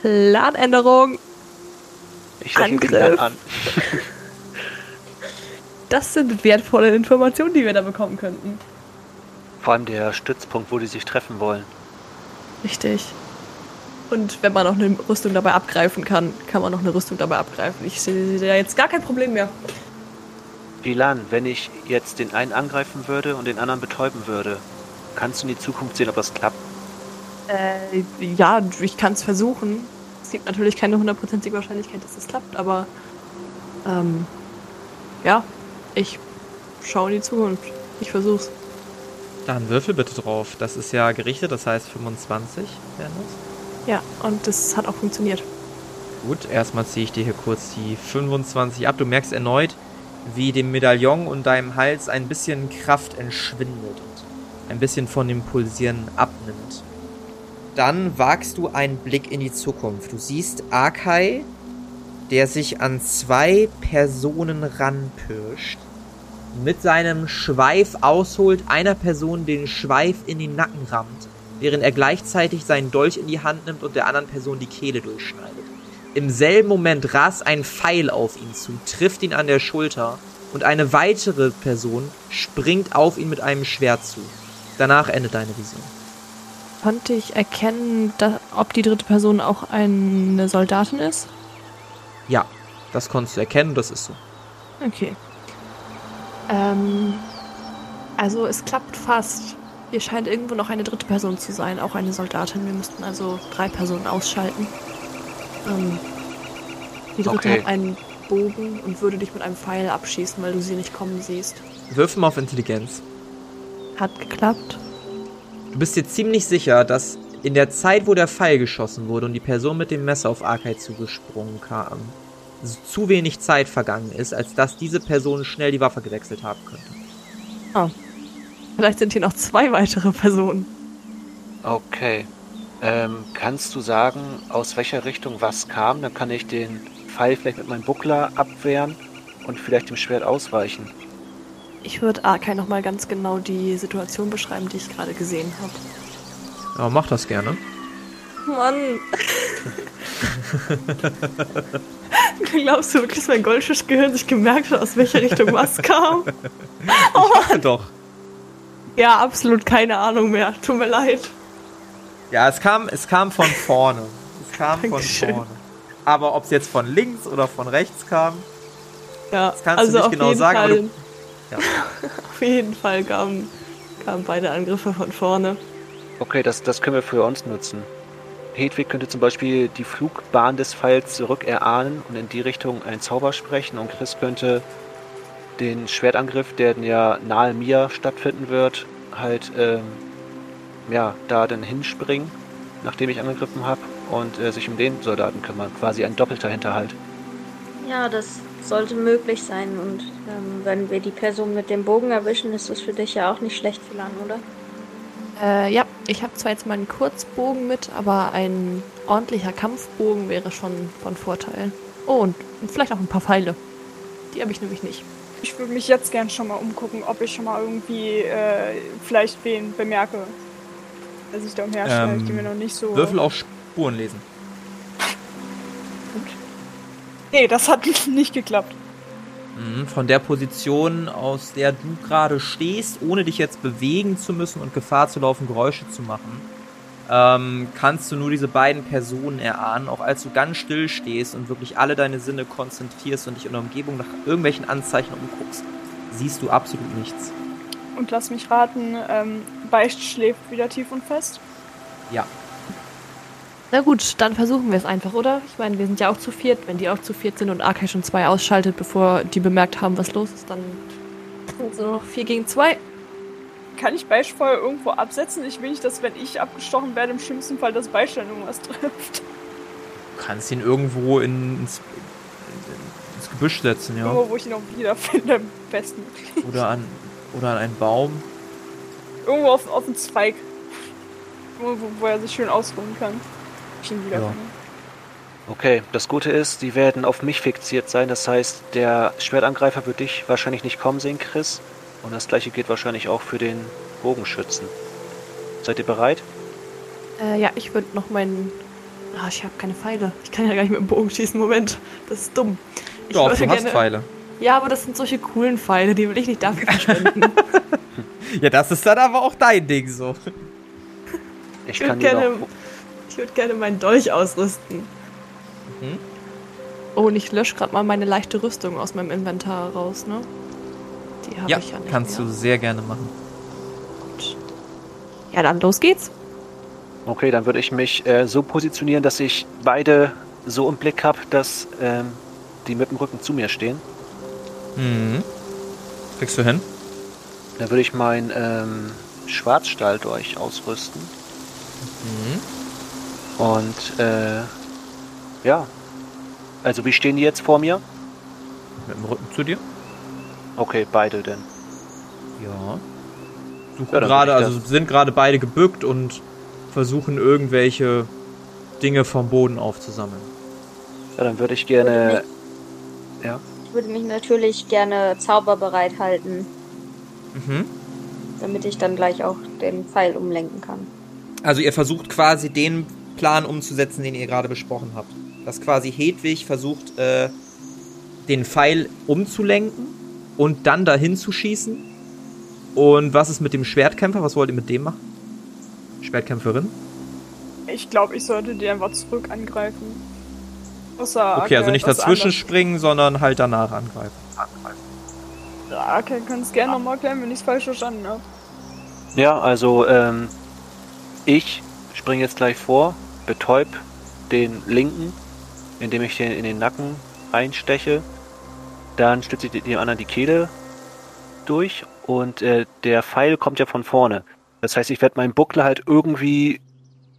Planänderung! Ich Angriff. an. Das sind wertvolle Informationen, die wir da bekommen könnten. Vor allem der Stützpunkt, wo die sich treffen wollen. Richtig. Und wenn man noch eine Rüstung dabei abgreifen kann, kann man noch eine Rüstung dabei abgreifen. Ich sehe da jetzt gar kein Problem mehr. Pilan, wenn ich jetzt den einen angreifen würde und den anderen betäuben würde, kannst du in die Zukunft sehen, ob das klappt? Äh, ja, ich kann es versuchen. Es gibt natürlich keine hundertprozentige Wahrscheinlichkeit, dass es klappt, aber ähm, ja, ich schaue in die Zukunft. Ich versuch's. Dann würfel bitte drauf. Das ist ja gerichtet, das heißt 25 wären das. Ja, und das hat auch funktioniert. Gut, erstmal ziehe ich dir hier kurz die 25 ab. Du merkst erneut, wie dem Medaillon und deinem Hals ein bisschen Kraft entschwindet und ein bisschen von dem Pulsieren abnimmt. Dann wagst du einen Blick in die Zukunft. Du siehst Akai, der sich an zwei Personen ranpirscht, mit seinem Schweif ausholt, einer Person den Schweif in den Nacken rammt, während er gleichzeitig seinen Dolch in die Hand nimmt und der anderen Person die Kehle durchschneidet. Im selben Moment rast ein Pfeil auf ihn zu, trifft ihn an der Schulter und eine weitere Person springt auf ihn mit einem Schwert zu. Danach endet deine Vision. Konnte ich erkennen, da, ob die dritte Person auch eine Soldatin ist? Ja, das konntest du erkennen, das ist so. Okay. Ähm, also es klappt fast. Hier scheint irgendwo noch eine dritte Person zu sein, auch eine Soldatin. Wir müssten also drei Personen ausschalten. Ähm, die dritte Okay. hat einen Bogen und würde dich mit einem Pfeil abschießen, weil du sie nicht kommen siehst. Wirf mal auf Intelligenz. Hat geklappt. Du bist dir ziemlich sicher, dass in der Zeit, wo der Pfeil geschossen wurde und die Person mit dem Messer auf Arkai zugesprungen kam, zu wenig Zeit vergangen ist, als dass diese Person schnell die Waffe gewechselt haben könnte. Vielleicht sind hier noch zwei weitere Personen. Okay. Ähm, kannst du sagen, aus welcher Richtung was kam? Dann kann ich den Pfeil vielleicht mit meinem Buckler abwehren und vielleicht dem Schwert ausweichen. Ich würde Arkai nochmal ganz genau die Situation beschreiben, die ich gerade gesehen habe. Aber mach das gerne. Mann. Glaubst du wirklich, dass mein Goldfischgehirn sich gemerkt hat, aus welcher Richtung was kam? Doch. Ja, absolut keine Ahnung mehr. Tut mir leid. Ja, es kam, es kam von vorne. Es kam von Dankeschön. vorne. Aber ob es jetzt von links oder von rechts kam, Ja, Das kannst du also nicht auf genau jeden sagen, aber Fall, du- ja. auf jeden Fall kamen, kamen beide Angriffe von vorne. Okay, das, das können wir für uns nutzen. Hedwig könnte zum Beispiel die Flugbahn des Pfeils zurück erahnen und in die Richtung einen Zauber sprechen und Chris könnte den Schwertangriff, der dann ja nahe mir stattfinden wird, halt ähm, ja, da dann hinspringen, nachdem ich angegriffen habe und äh, sich um den Soldaten kümmern. Quasi ein doppelter Hinterhalt. Ja, das sollte möglich sein. Und ähm, wenn wir die Person mit dem Bogen erwischen, ist das für dich ja auch nicht schlecht, Philan, oder? Äh, ja, ich habe zwar jetzt meinen Kurzbogen mit, aber ein ordentlicher Kampfbogen wäre schon von Vorteil. Oh, und vielleicht auch ein paar Pfeile. Die habe ich nämlich nicht. Ich würde mich jetzt gern schon mal umgucken, ob ich schon mal irgendwie äh, vielleicht wen bemerke, der sich da umherschleicht, Ähm, die mir noch nicht so. Würfel auf Spuren lesen. Nee, das hat nicht geklappt. Mhm, Von der Position, aus der du gerade stehst, ohne dich jetzt bewegen zu müssen und Gefahr zu laufen, Geräusche zu machen, ähm, kannst du nur diese beiden Personen erahnen, auch als du ganz still stehst und wirklich alle deine Sinne konzentrierst und dich in der Umgebung nach irgendwelchen Anzeichen umguckst, siehst du absolut nichts. Und lass mich raten, ähm, Beicht schläft wieder tief und fest. Ja, Na gut, dann versuchen wir es einfach, oder? Ich meine, wir sind ja auch zu viert. Wenn die auch zu viert sind und Arkai schon zwei ausschaltet, bevor die bemerkt haben, was los ist, dann sind so noch vier gegen zwei. Kann ich Beicht vorher irgendwo absetzen? Ich will nicht, dass wenn ich abgestochen werde, im schlimmsten Fall das Beicht dann irgendwas trifft. du kannst ihn irgendwo in, ins, ins Gebüsch setzen, ja. Irgendwo, wo ich ihn auch wiederfinde, am besten. Oder an, oder an einen Baum. Irgendwo auf, auf einen Zweig. Irgendwo, wo er sich schön ausruhen kann. Ich ihn wiederfinde. Okay, das Gute ist, die werden auf mich fixiert sein. Das heißt, der Schwertangreifer wird dich wahrscheinlich nicht kommen sehen, Chris. Und das gleiche gilt wahrscheinlich auch für den Bogenschützen. Seid ihr bereit? Äh, ja, ich würde noch meinen. Ah, ich habe keine Pfeile. Ich kann ja gar nicht mit dem Bogen schießen. Moment, das ist dumm. Ich Doch, du hast Pfeile. Ja, aber das sind solche coolen Pfeile, die will ich nicht dafür verschwenden. Ja, das ist dann aber auch dein Ding so. Ich Ich kann dir gerne, noch. Ich würd gerne meinen Dolch ausrüsten. Mhm. Oh, und ich lösche gerade mal meine leichte Rüstung aus meinem Inventar raus, ne? Die habe Ja, ich ja nicht kannst mehr. du sehr gerne machen. Ja, dann los geht's. Okay, dann würde ich mich äh, so positionieren, dass ich beide so im Blick habe, dass ähm, die mit dem Rücken zu mir stehen. Mhm. Kriegst du hin? Dann würde ich mein ähm, Schwarzstahldolch ausrüsten. Mhm. Und äh, ja. Also wie stehen die jetzt vor mir? Mit dem Rücken zu dir? Okay, beide denn. Ja. Suchen Ja, gerade, würde also sind gerade beide gebückt und versuchen irgendwelche Dinge vom Boden aufzusammeln. Ja, dann würde ich gerne. Ja. Ich würde mich natürlich gerne zauberbereit halten, Mhm. damit ich dann gleich auch den Pfeil umlenken kann. Also ihr versucht quasi den Plan umzusetzen, den ihr gerade besprochen habt. Dass quasi Hedwig versucht, äh, den Pfeil umzulenken und dann dahin zu schießen. Und was ist mit dem Schwertkämpfer? Was wollt ihr mit dem machen? Schwertkämpferin? Ich glaube, ich sollte die einfach zurück angreifen. Außer Okay, also nicht dazwischen springen, sondern halt danach angreifen. Ja, okay, kannst gerne nochmal erklären, wenn ich es falsch verstanden habe. Ja, also ähm, ich springe jetzt gleich vor, betäub den linken, indem ich den in den Nacken einsteche. Dann schlitze ich dem anderen die Kehle durch und äh, der Pfeil kommt ja von vorne. Das heißt, ich werde meinen Buckler halt irgendwie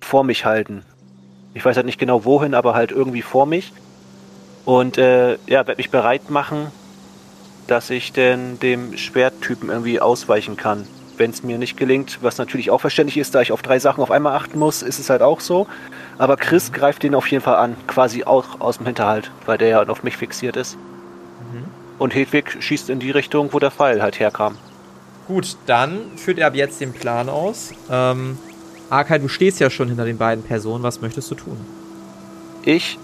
vor mich halten. Ich weiß halt nicht genau wohin, aber halt irgendwie vor mich. Und äh, ja, werde mich bereit machen, dass ich denn dem Schwerttypen irgendwie ausweichen kann. Wenn es mir nicht gelingt, was natürlich auch verständlich ist, da ich auf drei Sachen auf einmal achten muss, ist es halt auch so. Aber Chris greift den auf jeden Fall an, quasi auch aus dem Hinterhalt, weil der ja auf mich fixiert ist. Und Hedwig schießt in die Richtung, wo der Pfeil halt herkam. Gut, dann führt er ab jetzt den Plan aus. Ähm, Arkay, du stehst ja schon hinter den beiden Personen. Was möchtest du tun? Ich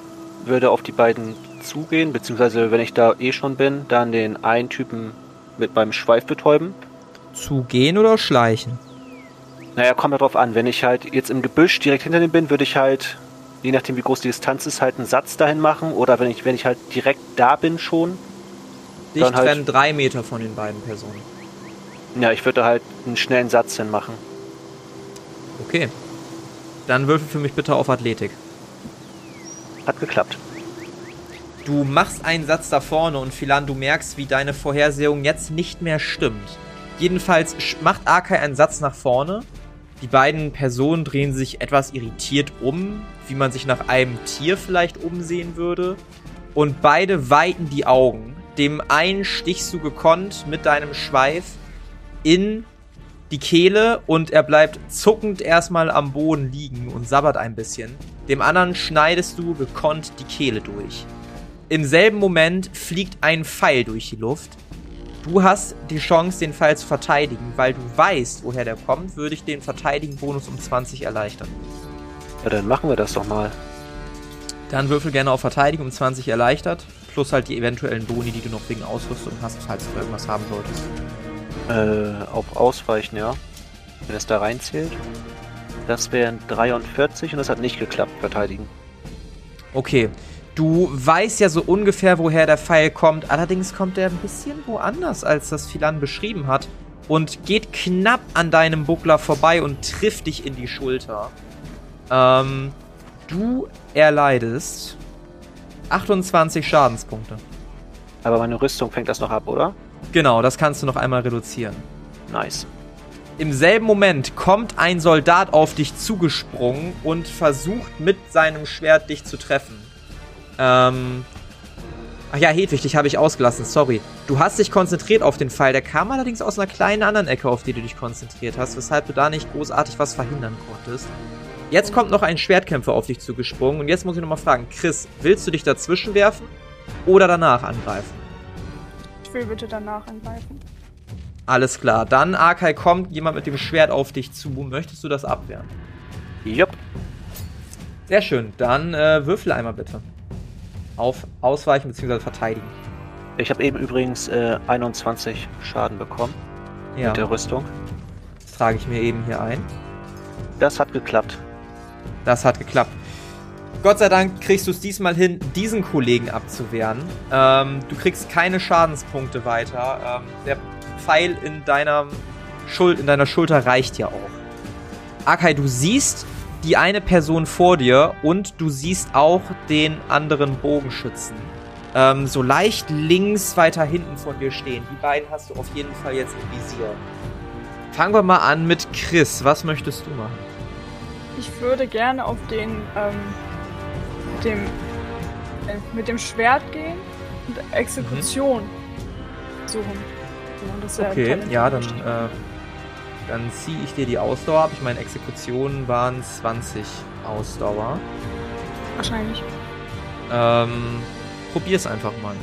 würde auf die beiden zugehen, beziehungsweise wenn ich da eh schon bin, dann den einen Typen mit meinem Schweif betäuben. Zu gehen oder schleichen? Naja, kommt ja drauf an. Wenn ich halt jetzt im Gebüsch direkt hinter dem bin, würde ich halt, je nachdem wie groß die Distanz ist, halt einen Satz dahin machen. Oder wenn ich, wenn ich halt direkt da bin schon, Dich Dann halt- trennen drei Meter von den beiden Personen. ja, ich würde halt einen schnellen Satz hinmachen. Okay. Dann würfel für mich bitte auf Athletik. Hat geklappt. Du machst einen Satz da vorne und Philan, du merkst, wie deine Vorhersehung jetzt nicht mehr stimmt. Jedenfalls macht Arkai einen Satz nach vorne. Die beiden Personen drehen sich etwas irritiert um, wie man sich nach einem Tier vielleicht umsehen würde. Und beide weiten die Augen. Dem einen stichst du gekonnt mit deinem Schweif in die Kehle und er bleibt zuckend erstmal am Boden liegen und sabbert ein bisschen. Dem anderen schneidest du gekonnt die Kehle durch. Im selben Moment fliegt ein Pfeil durch die Luft. Du hast die Chance, den Pfeil zu verteidigen, weil du weißt, woher der kommt, würde ich den Verteidigen-Bonus um 20 erleichtern. Ja, dann machen wir das doch mal. Dann würfel gerne auf Verteidigung um 20 erleichtert, plus halt die eventuellen Boni, die du noch wegen Ausrüstung hast, falls du irgendwas haben solltest. Äh, auf Ausweichen, ja. Wenn es da reinzählt. Das wären 43 und das hat nicht geklappt, verteidigen. Okay, du weißt ja so ungefähr, woher der Pfeil kommt, allerdings kommt er ein bisschen woanders, als das Philan beschrieben hat und geht knapp an deinem Buckler vorbei und trifft dich in die Schulter. Ähm, du erleidest 28 Schadenspunkte. Aber meine Rüstung fängt das noch ab, oder? Genau, das kannst du noch einmal reduzieren. Nice. Im selben Moment kommt ein Soldat auf dich zugesprungen und versucht mit seinem Schwert dich zu treffen. Ähm. Ach ja, Hedwig, dich habe ich ausgelassen, sorry. Du hast dich konzentriert auf den Pfeil, der kam allerdings aus einer kleinen anderen Ecke, auf die du dich konzentriert hast, weshalb du da nicht großartig was verhindern konntest. Jetzt kommt noch ein Schwertkämpfer auf dich zugesprungen und jetzt muss ich nochmal fragen, Chris, willst du dich dazwischen werfen oder danach angreifen? Ich will bitte danach angreifen. Alles klar, dann Arkai kommt jemand mit dem Schwert auf dich zu. Möchtest du das abwehren? Jupp. Sehr schön, dann äh, würfel einmal bitte. Auf Ausweichen bzw. Verteidigen. Ich habe eben übrigens äh, 21 Schaden bekommen Ja, mit der Rüstung. das trage ich mir eben hier ein. Das hat geklappt. Das hat geklappt. Gott sei Dank kriegst du es diesmal hin, diesen Kollegen abzuwehren. Ähm, du kriegst keine Schadenspunkte weiter. Ähm, der Pfeil in deiner, Schul in deiner Schulter reicht ja auch. Akai, du siehst die eine Person vor dir und du siehst auch den anderen Bogenschützen. Ähm, so leicht links weiter hinten von dir stehen. Die beiden hast du auf jeden Fall jetzt im Visier. Fangen wir mal an mit Chris. Was möchtest du machen? Ich würde gerne auf den, ähm, dem, äh, mit dem Schwert gehen und Exekution suchen. Ja, das ja Okay, ja, dann, äh, dann ziehe ich dir die Ausdauer ab. Ich meine, Exekutionen waren 20 Ausdauer. Wahrscheinlich. Ähm, probier's einfach mal.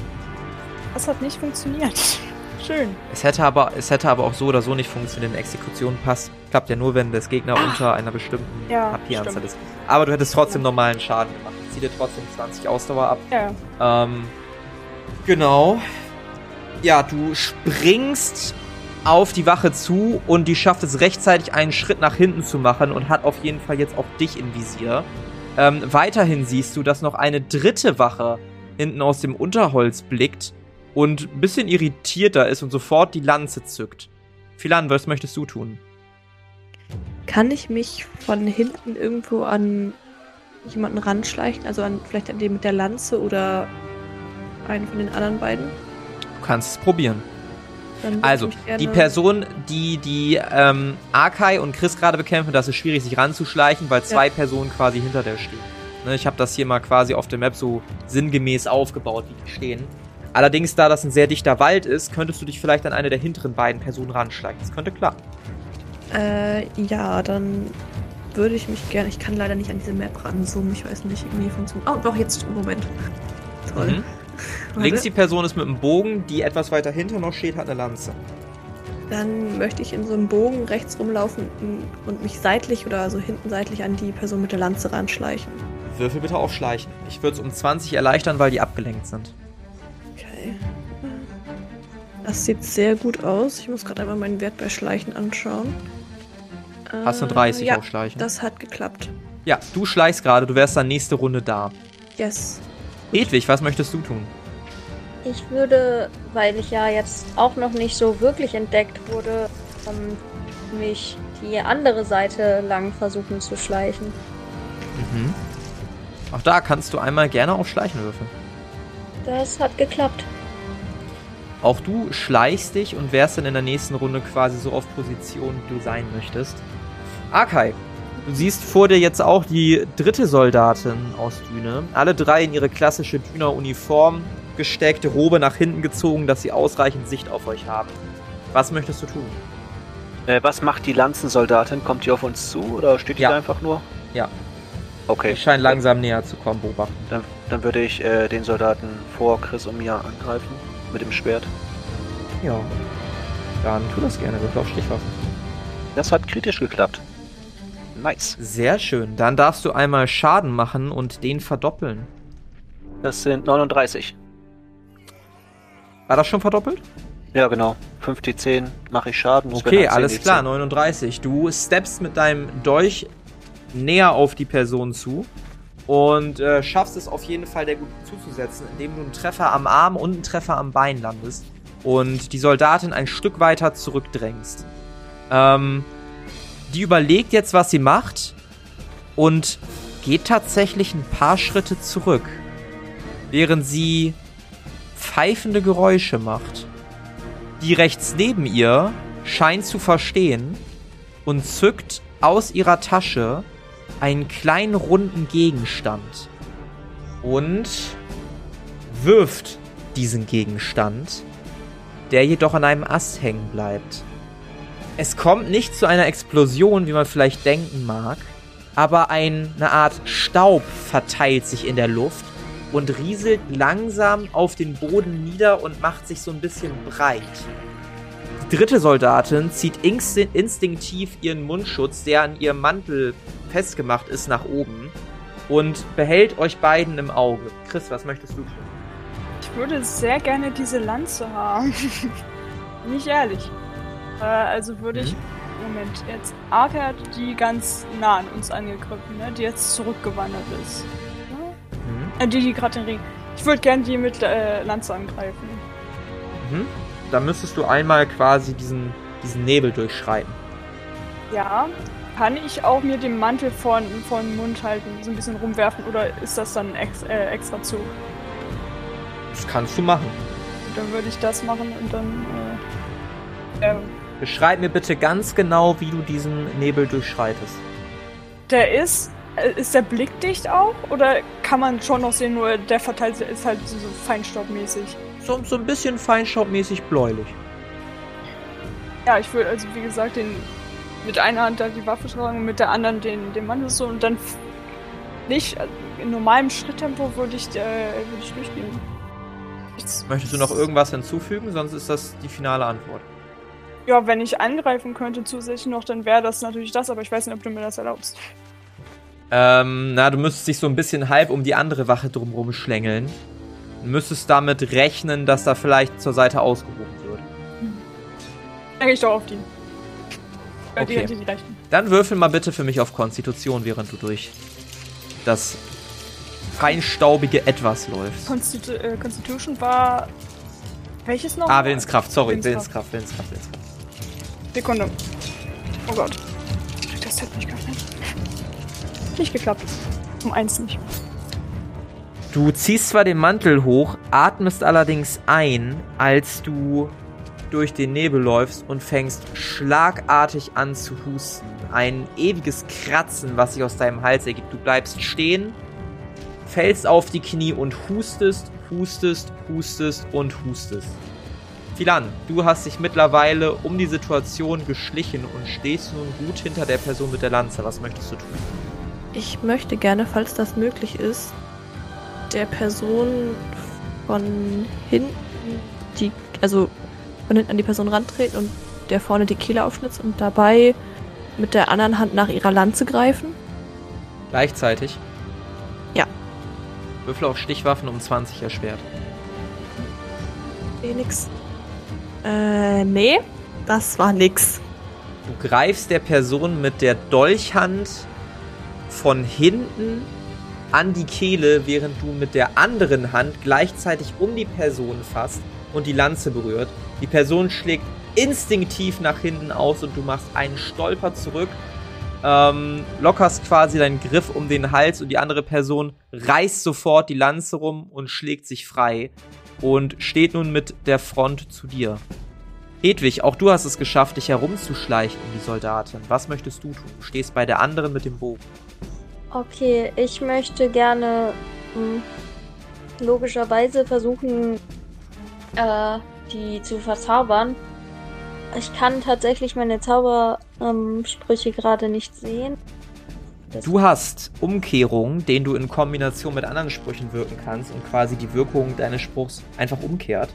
Das hat nicht funktioniert. Schön. Es hätte aber, es hätte aber auch so oder so nicht funktioniert. Eine Exekution passt, klappt ja nur, wenn das Gegner unter einer bestimmten Ja, HP-Anzahl ist. Aber du hättest trotzdem normalen Schaden gemacht. Ich zieh dir trotzdem 20 Ausdauer ab. Ja, Ähm, genau. Ja, du springst auf die Wache zu und die schafft es rechtzeitig einen Schritt nach hinten zu machen und hat auf jeden Fall jetzt auch dich im Visier. Ähm, weiterhin siehst du, dass noch eine dritte Wache hinten aus dem Unterholz blickt und ein bisschen irritierter ist und sofort die Lanze zückt. Philan, was möchtest du tun? Kann ich mich von hinten irgendwo an jemanden ranschleichen? Also an vielleicht an den mit der Lanze oder einen von den anderen beiden? Du kannst es probieren. Also, die Person, die die ähm, Akai und Chris gerade bekämpfen, das ist schwierig, sich ranzuschleichen, weil zwei Personen quasi hinter der stehen. Ne, ich habe das hier mal quasi auf der Map so sinngemäß aufgebaut, wie die stehen. Allerdings, da das ein sehr dichter Wald ist, könntest du dich vielleicht an eine der hinteren beiden Personen ranschleichen. Das könnte klappen. Äh, ja, dann würde ich mich gerne. Ich kann leider nicht an diese Map ranzoomen. Ich weiß nicht, irgendwie funktioniert. Oh, doch, jetzt. Moment. Toll. Mhm. Links die Person ist mit einem Bogen, die etwas weiter hinter noch steht, hat eine Lanze. Dann möchte ich in so einem Bogen rechts rumlaufen und mich seitlich oder so hinten seitlich an die Person mit der Lanze ranschleichen. Würfel bitte auf Schleichen. Ich würde es um 20 erleichtern, weil die abgelenkt sind. Okay. Das sieht sehr gut aus. Ich muss gerade einmal meinen Wert bei Schleichen anschauen. Hast du Äh, 30 ja, auf Schleichen? das hat geklappt. Ja, du schleichst gerade, du wärst dann nächste Runde da. Yes. Edwig, was möchtest du tun? Ich würde, weil ich ja jetzt auch noch nicht so wirklich entdeckt wurde, ähm, mich die andere Seite lang versuchen zu schleichen. Mhm. Auch da kannst du einmal gerne auf Schleichen würfeln. Das hat geklappt. Auch du schleichst dich und wärst dann in der nächsten Runde quasi so auf Position, wie du sein möchtest. Akai, du siehst vor dir jetzt auch die dritte Soldatin aus Düne. Alle drei in ihre klassische Düner Uniform gesteckt, Robe nach hinten gezogen, dass sie ausreichend Sicht auf euch haben. Was möchtest du tun? Äh, was macht die Lanzensoldatin? Kommt die auf uns zu oder steht die Ja. da einfach nur? Ja. Okay. Ich scheine langsam näher zu kommen, beobachten. Dann, dann würde ich äh, den Soldaten vor Chris und mir angreifen. Mit dem Schwert. Ja. Dann tu das gerne, würfel auf Stichwaffen. Das hat kritisch geklappt. Nice. Sehr schön. Dann darfst du einmal Schaden machen und den verdoppeln. Das sind 39. War das schon verdoppelt? Ja, genau. 5 D10 mache ich Schaden. Okay, 10 alles D10. klar, 39. Du steppst mit deinem Dolch näher auf die Person zu und äh, schaffst es auf jeden Fall der gut zuzusetzen, indem du einen Treffer am Arm und einen Treffer am Bein landest und die Soldatin ein Stück weiter zurückdrängst. Ähm, die überlegt jetzt, was sie macht und geht tatsächlich ein paar Schritte zurück, während sie pfeifende Geräusche macht. Die rechts neben ihr scheint zu verstehen und zückt aus ihrer Tasche einen kleinen runden Gegenstand und wirft diesen Gegenstand, der jedoch an einem Ast hängen bleibt. Es kommt nicht zu einer Explosion, wie man vielleicht denken mag, aber ein, eine Art Staub verteilt sich in der Luft und rieselt langsam auf den Boden nieder und macht sich so ein bisschen breit. Die dritte Soldatin zieht insti instinktiv ihren Mundschutz, der an ihrem Mantel festgemacht ist, nach oben und behält euch beiden im Auge. Chris, was möchtest du tun? Ich würde sehr gerne diese Lanze haben. Nicht ehrlich. Äh, also würde ich. Moment, jetzt Arke hat die ganz nah an uns angegriffen, ne? Die jetzt zurückgewandert ist. Ne? Mhm. Äh, die, die gerade den Ring. Ich würde gerne die mit äh, Lanze angreifen. Mhm. da müsstest du einmal quasi diesen, diesen Nebel durchschreiten. Ja. Kann ich auch mir den Mantel vor, vor den Mund halten, so ein bisschen rumwerfen oder ist das dann ex, äh, extra Zug? Das kannst du machen. Dann würde ich das machen und dann. Äh, äh, Beschreib mir bitte ganz genau, wie du diesen Nebel durchschreitest. der ist. äh, Ist der Blick dicht auch? Oder kann man schon noch sehen, nur der verteilt ist halt so feinstaubmäßig? So, so ein bisschen feinstaubmäßig bläulich. Ja, ich würde also wie gesagt den mit einer Hand da die Waffe tragen und mit der anderen den, den Mantel so und dann nicht also in normalem Schritttempo würde ich, äh, würde ich durchgehen. Möchtest du noch irgendwas hinzufügen? Sonst ist das die finale Antwort. Ja, wenn ich angreifen könnte zusätzlich noch, dann wäre das natürlich das, aber ich weiß nicht, ob du mir das erlaubst. Ähm, na, du müsstest dich so ein bisschen halb um die andere Wache drumherum schlängeln. Du müsstest damit rechnen, dass da vielleicht zur Seite ausgehoben wird. Dann gehe ich doch auf die. Okay. Die, die, die. Dann würfel mal bitte für mich auf Konstitution, während du durch das feinstaubige Etwas läufst. Constitu äh, Constitution war. Welches noch? Ah, Willenskraft, sorry, Willenskraft. Willenskraft, Willenskraft, Willenskraft. Sekunde. Oh Gott. Ich krieg das Set nicht geöffnet. Nicht geklappt. Um eins nicht. Du ziehst zwar den Mantel hoch, atmest allerdings ein, als du durch den Nebel läufst und fängst schlagartig an zu husten. Ein ewiges Kratzen, was sich aus deinem Hals ergibt. Du bleibst stehen, fällst auf die Knie und hustest, hustest, hustest und hustest. Filan, du hast dich mittlerweile um die Situation geschlichen und stehst nun gut hinter der Person mit der Lanze. Was möchtest du tun? Ich möchte gerne, falls das möglich ist, der Person von hinten die, also von hinten an die Person rantreten und der vorne die Kehle aufschnitzt und dabei mit der anderen Hand nach ihrer Lanze greifen. Gleichzeitig? Ja. Würfel auf Stichwaffen um 20 erschwert. Eh, nix. Äh, nee, das war nix. Du greifst der Person mit der Dolchhand von hinten an die Kehle, während du mit der anderen Hand gleichzeitig um die Person fasst und die Lanze berührt. Die Person schlägt instinktiv nach hinten aus und du machst einen Stolper zurück, ähm, lockerst quasi deinen Griff um den Hals und die andere Person reißt sofort die Lanze rum und schlägt sich frei und steht nun mit der Front zu dir. Hedwig, auch du hast es geschafft, dich herumzuschleichen um die Soldatin. Was möchtest du tun? Du stehst bei der anderen mit dem Bogen. Okay, ich möchte gerne hm, logischerweise versuchen, äh, die zu verzaubern. Ich kann tatsächlich meine Zaubersprüche ähm, gerade nicht sehen. Du hast Umkehrung, den du in Kombination mit anderen Sprüchen wirken kannst und quasi die Wirkung deines Spruchs einfach umkehrt.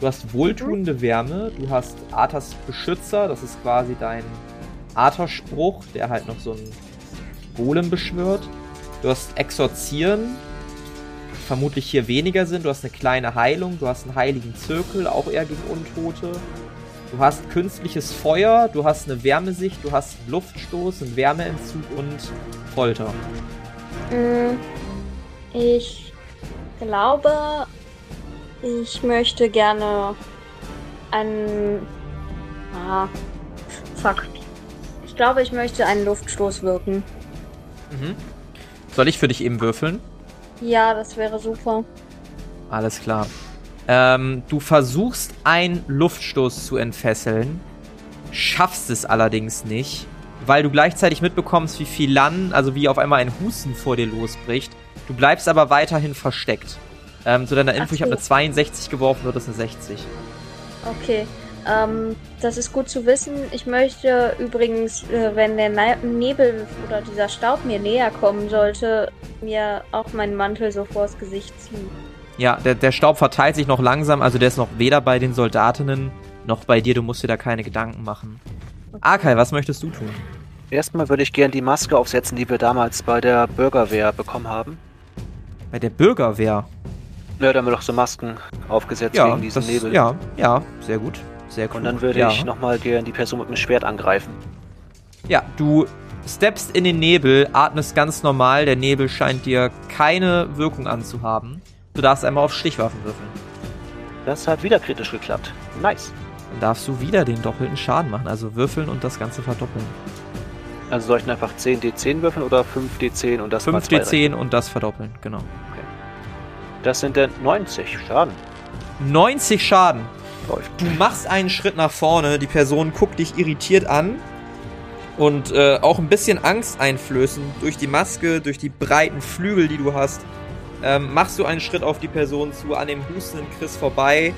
Du hast wohltuende Wärme, du hast Arthas Beschützer, das ist quasi dein Arthas-Spruch, der halt noch so einen Golem beschwört. Du hast Exorzieren, vermutlich hier weniger sind. Du hast eine kleine Heilung, du hast einen heiligen Zirkel, auch eher gegen Untote. Du hast künstliches Feuer, du hast eine Wärmesicht, du hast einen Luftstoß, einen Wärmeentzug und Folter. Mm, Ich glaube, ich möchte gerne einen. Ah, fuck. Ich glaube, ich möchte einen Luftstoß wirken. Mhm. Soll ich für dich eben würfeln? Ja, das wäre super. Alles klar. Ähm, du versuchst einen Luftstoß zu entfesseln, schaffst es allerdings nicht, weil du gleichzeitig mitbekommst, wie viel Lan, also wie auf einmal ein Husten vor dir losbricht. Du bleibst aber weiterhin versteckt. Ähm, zu deiner Info, Ach ich habe so. eine 62 geworfen, wird es eine 60. Okay. Ähm, das ist gut zu wissen. Ich möchte übrigens, äh, wenn der Ne- Nebel oder dieser Staub mir näher kommen sollte, mir auch meinen Mantel so vors Gesicht ziehen. Ja, der, der Staub verteilt sich noch langsam, also der ist noch weder bei den Soldatinnen noch bei dir, du musst dir da keine Gedanken machen. Arkai, was möchtest du tun? Erstmal würde ich gern die Maske aufsetzen, die wir damals bei der Bürgerwehr bekommen haben. Bei der Bürgerwehr. Ja, da haben wir doch so Masken aufgesetzt Ja, gegen diesen das, Nebel. ja, ja, sehr gut. Sehr cool. Und dann würde ja. ich nochmal gern die Person mit dem Schwert angreifen. Ja, du steppst in den Nebel, atmest ganz normal. Der Nebel scheint dir keine Wirkung anzuhaben. Du darfst einmal auf Stichwaffen würfeln. Das hat wieder kritisch geklappt. Nice. Dann darfst du wieder den doppelten Schaden machen, also würfeln und das Ganze verdoppeln. Also soll ich dann einfach 10 D10 würfeln oder 5 D10 und das mal 5 zwei D10 und das verdoppeln, genau. Das sind dann 90 Schaden. 90 Schaden. Läuft. Du machst einen Schritt nach vorne, die Person guckt dich irritiert an und äh, auch ein bisschen Angst einflößen durch die Maske, durch die breiten Flügel, die du hast. Ähm, machst du einen Schritt auf die Person zu, an dem hustenden Chris vorbei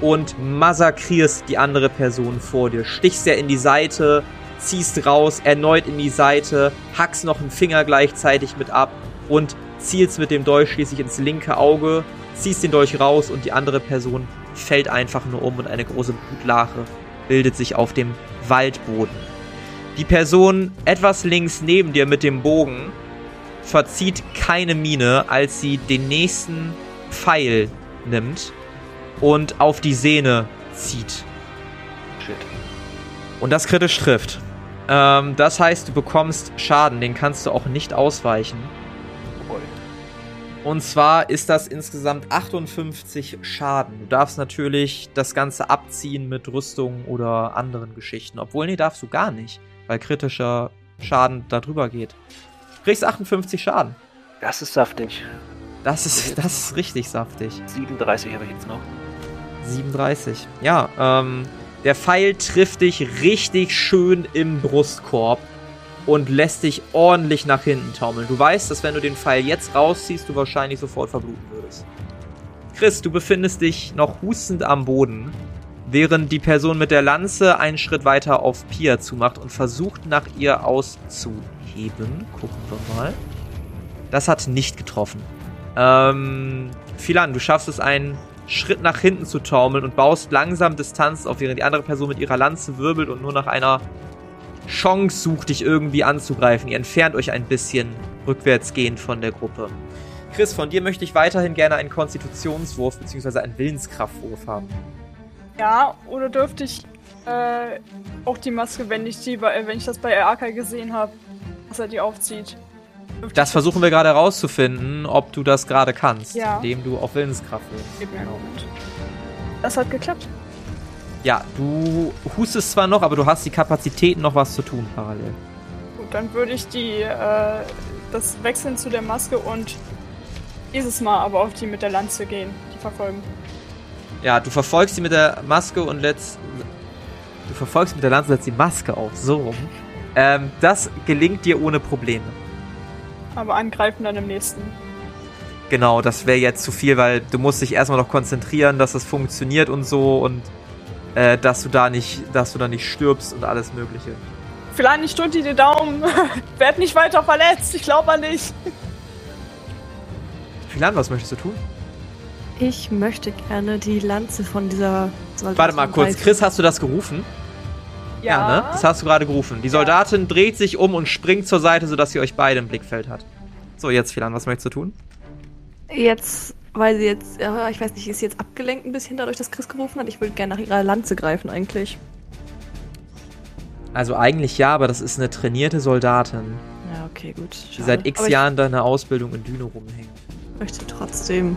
und massakrierst die andere Person vor dir. Stichst er in die Seite, ziehst raus, erneut in die Seite, hackst noch einen Finger gleichzeitig mit ab und zielst mit dem Dolch schließlich ins linke Auge, ziehst den Dolch raus und die andere Person fällt einfach nur um und eine große Blutlache bildet sich auf dem Waldboden. Die Person etwas links neben dir mit dem Bogen verzieht keine Miene, als sie den nächsten Pfeil nimmt und auf die Sehne zieht. Shit. Und das kritisch trifft. Ähm, das heißt, du bekommst Schaden, den kannst du auch nicht ausweichen. Und zwar ist das insgesamt 58 Schaden. Du darfst natürlich das Ganze abziehen mit Rüstung oder anderen Geschichten. Obwohl, nee, darfst du gar nicht, weil kritischer Schaden darüber geht. Kriegst 58 Schaden. Das ist saftig. Das ist, das ist richtig saftig. 37 habe ich jetzt noch. 37. Ja, ähm, der Pfeil trifft dich richtig schön im Brustkorb und lässt dich ordentlich nach hinten taumeln. Du weißt, dass wenn du den Pfeil jetzt rausziehst, du wahrscheinlich sofort verbluten würdest. Chris, du befindest dich noch hustend am Boden, während die Person mit der Lanze einen Schritt weiter auf Pia zumacht und versucht, nach ihr auszuheben. Gucken wir mal. Das hat nicht getroffen. Ähm, Philan, du schaffst es, einen Schritt nach hinten zu taumeln und baust langsam Distanz auf, während die andere Person mit ihrer Lanze wirbelt und nur nach einer Chance sucht, dich irgendwie anzugreifen. Ihr entfernt euch ein bisschen rückwärtsgehend von der Gruppe. Chris, von dir möchte ich weiterhin gerne einen Konstitutionswurf bzw. einen Willenskraftwurf haben. Ja, oder dürfte ich äh, auch die Maske, wenn ich die bei, wenn ich das bei Arkai gesehen habe, dass er die aufzieht? Das versuchen wir gerade herauszufinden, ob du das gerade kannst, Ja. indem du auf Willenskraft wirfst. Gib mir einen Moment. Das hat geklappt. Ja, du hustest zwar noch, aber du hast die Kapazitäten, noch was zu tun parallel. Gut, dann würde ich die, äh, das wechseln zu der Maske und dieses Mal aber auf die mit der Lanze gehen, die verfolgen. Ja, du verfolgst sie mit der Maske und letzt. Du verfolgst mit der Lanze, setzt die Maske auf, so rum. Ähm, das gelingt dir ohne Probleme. Aber angreifen dann im nächsten. Genau, das wäre jetzt zu viel, weil du musst dich erstmal noch konzentrieren, dass das funktioniert und so und äh, dass du da nicht, dass du da nicht stirbst und alles Mögliche. Vielleicht ich drück dir die Daumen. Werd nicht weiter verletzt. Ich glaube an dich. Philan, was möchtest du tun? Ich möchte gerne die Lanze von dieser Soldatin Warte mal kurz. Chris, hast du das gerufen? Ne? Das hast du gerade gerufen. Die Soldatin dreht sich um und springt zur Seite, sodass sie euch beide im Blickfeld hat. So, jetzt, Philan, was möchtest du tun? Jetzt, weil sie jetzt, ja, ich weiß nicht, ist sie jetzt abgelenkt ein bisschen dadurch, dass Chris gerufen hat? Ich würde gerne nach ihrer Lanze greifen eigentlich. Also eigentlich ja, aber das ist eine trainierte Soldatin, Ja, okay, gut. die schade. seit x Aber Jahren da eine Ausbildung in Düne rumhängt. Ich möchte trotzdem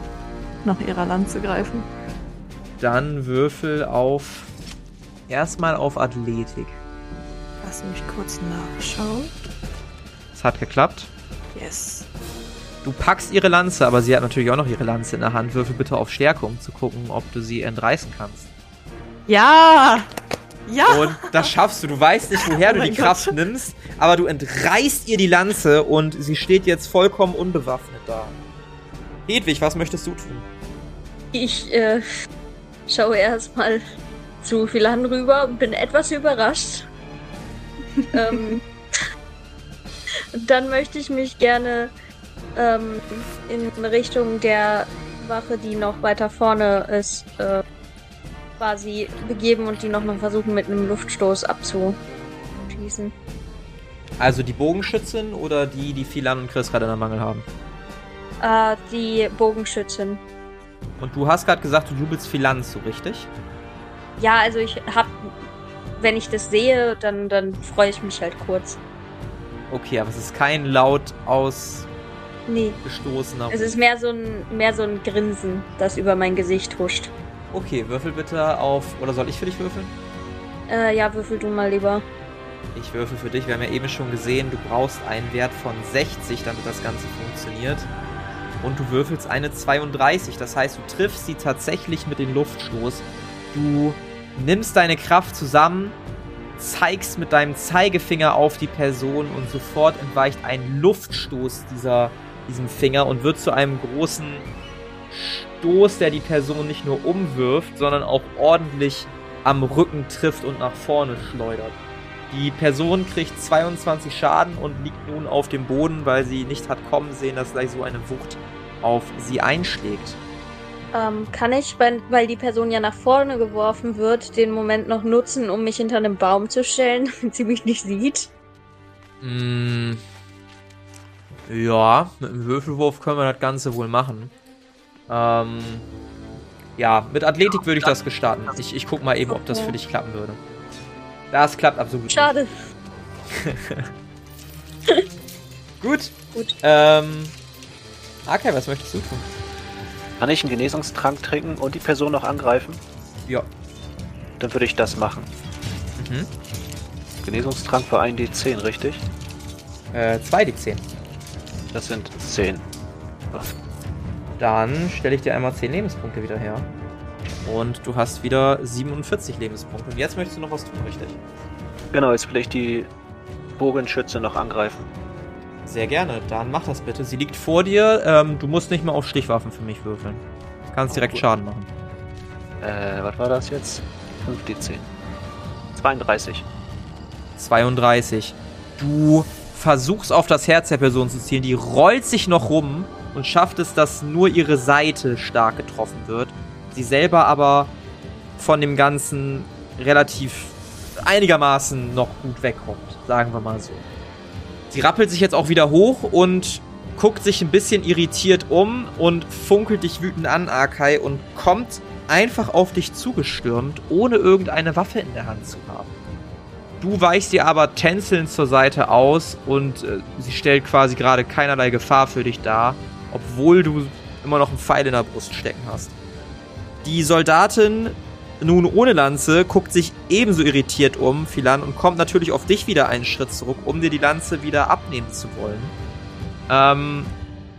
nach ihrer Lanze greifen. Dann würfel auf. Erstmal auf Athletik. Lass mich kurz nachschauen. Es hat geklappt. Yes. Du packst ihre Lanze, aber sie hat natürlich auch noch ihre Lanze in der Hand. Würfel bitte auf Stärke, um zu gucken, ob du sie entreißen kannst. Ja! Ja! Und das schaffst du. Du weißt nicht, woher Oh du die mein Kraft nimmst, aber du entreißt ihr die Lanze und sie steht jetzt vollkommen unbewaffnet da. Hedwig, was möchtest du tun? Ich äh, schaue erstmal zu Philan rüber und bin etwas überrascht. ähm, dann möchte ich mich gerne ähm, in Richtung der Wache, die noch weiter vorne ist, äh, quasi begeben und die nochmal versuchen mit einem Luftstoß abzuschießen. Also die Bogenschützin oder die, die Philan und Chris gerade in der Mangel haben? Äh, die Bogenschützin. Und du hast gerade gesagt, du jubelst Philan zu, richtig? Ja, also ich hab, wenn ich das sehe, dann, dann freue ich mich halt kurz. Okay, aber es ist kein laut ausgestoßener. Nee. Es ist mehr so ein, mehr so ein Grinsen, das über mein Gesicht huscht. Okay, würfel bitte auf. Oder soll ich für dich würfeln? Äh, ja, würfel du mal lieber. Ich würfel für dich. Wir haben ja eben schon gesehen, du brauchst einen Wert von 60, damit das Ganze funktioniert. Und du würfelst eine 32. Das heißt, du triffst sie tatsächlich mit dem Luftstoß. Du nimmst deine Kraft zusammen, zeigst mit deinem Zeigefinger auf die Person und sofort entweicht ein Luftstoß dieser, diesem Finger und wird zu einem großen Stoß, der die Person nicht nur umwirft, sondern auch ordentlich am Rücken trifft und nach vorne schleudert. Die Person kriegt 22 Schaden und liegt nun auf dem Boden, weil sie nicht hat kommen sehen, dass gleich so eine Wucht auf sie einschlägt. Ähm, kann ich, weil, weil die Person ja nach vorne geworfen wird, den Moment noch nutzen, um mich hinter einem Baum zu stellen, damit sie mich nicht sieht? Mm, ja, mit einem Würfelwurf können wir das Ganze wohl machen. Ähm, ja, mit Athletik würde ich das gestatten. Ich, ich guck mal eben, ob das für dich klappen würde. Das klappt absolut Schade. nicht. Gut. Gut. Ähm, okay, was möchtest du tun? Kann ich einen Genesungstrank trinken und die Person noch angreifen? Ja. Dann würde ich das machen. Mhm. Genesungstrank für 1d10, richtig? Äh, 2d10. Das sind 10. Dann stelle ich dir einmal 10 Lebenspunkte wieder her. Und du hast wieder 47 Lebenspunkte. Und jetzt möchtest du noch was tun, richtig? Genau, jetzt will ich die Bogenschütze noch angreifen. Sehr gerne. Dann mach das bitte. Sie liegt vor dir. Ähm, du musst nicht mal auf Stichwaffen für mich würfeln. Kannst direkt gut. Schaden machen. Äh, was war das jetzt? 5d10. 32. 32. Du versuchst auf das Herz der Person zu zielen. Die rollt sich noch rum und schafft es, dass nur ihre Seite stark getroffen wird. Sie selber aber von dem Ganzen relativ einigermaßen noch gut wegkommt. Sagen wir mal so. Sie rappelt sich jetzt auch wieder hoch und guckt sich ein bisschen irritiert um und funkelt dich wütend an, Arkai, und kommt einfach auf dich zugestürmt, ohne irgendeine Waffe in der Hand zu haben. Du weichst dir aber tänzelnd zur Seite aus und äh, sie stellt quasi gerade keinerlei Gefahr für dich dar, obwohl du immer noch einen Pfeil in der Brust stecken hast. Die Soldatin, nun ohne Lanze, guckt sich ebenso irritiert um, Philan, und kommt natürlich auf dich wieder einen Schritt zurück, um dir die Lanze wieder abnehmen zu wollen. Ähm,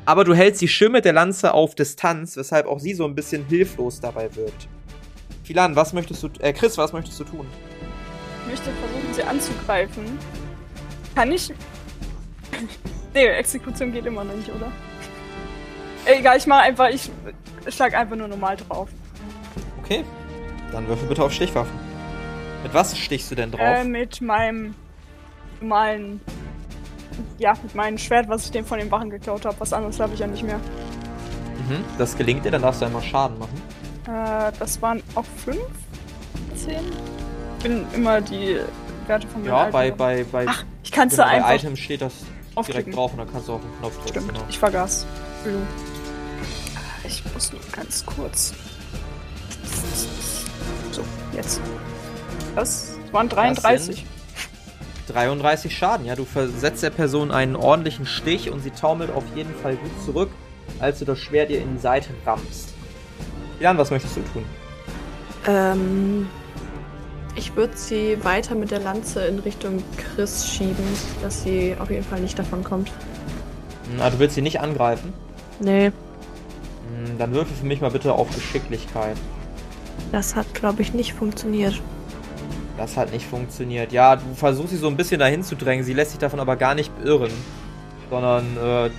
aber du hältst die Schirm mit der Lanze auf Distanz, weshalb auch sie so ein bisschen hilflos dabei wirkt. Philan, was möchtest du, äh, Chris, was möchtest du tun? Ich möchte versuchen, sie anzugreifen. Kann ich. nee, Exekution geht immer noch nicht, oder? Egal, ich mach einfach, ich schlag einfach nur normal drauf. Okay, dann würfel bitte auf Stichwaffen. Mit was stichst du denn drauf? Äh, mit meinem normalen. Ja, mit meinem Schwert, was ich dem von den Wachen geklaut habe. Was anderes habe ich ja nicht mehr. Mhm, das gelingt dir, dann darfst du einmal Schaden machen. Äh, das waren auch 5? 10? Ich bin immer die Werte von meinen Ja, alten bei, bei, bei, Ach, ich kann es genau, da bei einfach. Items steht das direkt aufklicken. drauf und dann kannst du auf den Knopf drücken. Stimmt, Genau. ich vergaß. Entschuldigung. Ich muss nur ganz kurz. Jetzt. Das waren 33. 33 Schaden, ja. Du versetzt der Person einen ordentlichen Stich und sie taumelt auf jeden Fall gut zurück, als du das Schwert ihr in die Seite rammst. Jan, was möchtest du tun? Ähm, ich würde sie weiter mit der Lanze in Richtung Chris schieben, dass sie auf jeden Fall nicht davon kommt. Na, Ah, du willst sie nicht angreifen? Nee, Hm, Dann würfel für mich mal bitte auf Geschicklichkeit. Das hat, glaube ich, nicht funktioniert. Das hat nicht funktioniert. Ja, du versuchst sie so ein bisschen dahin zu drängen, sie lässt sich davon aber gar nicht beirren. Sondern äh,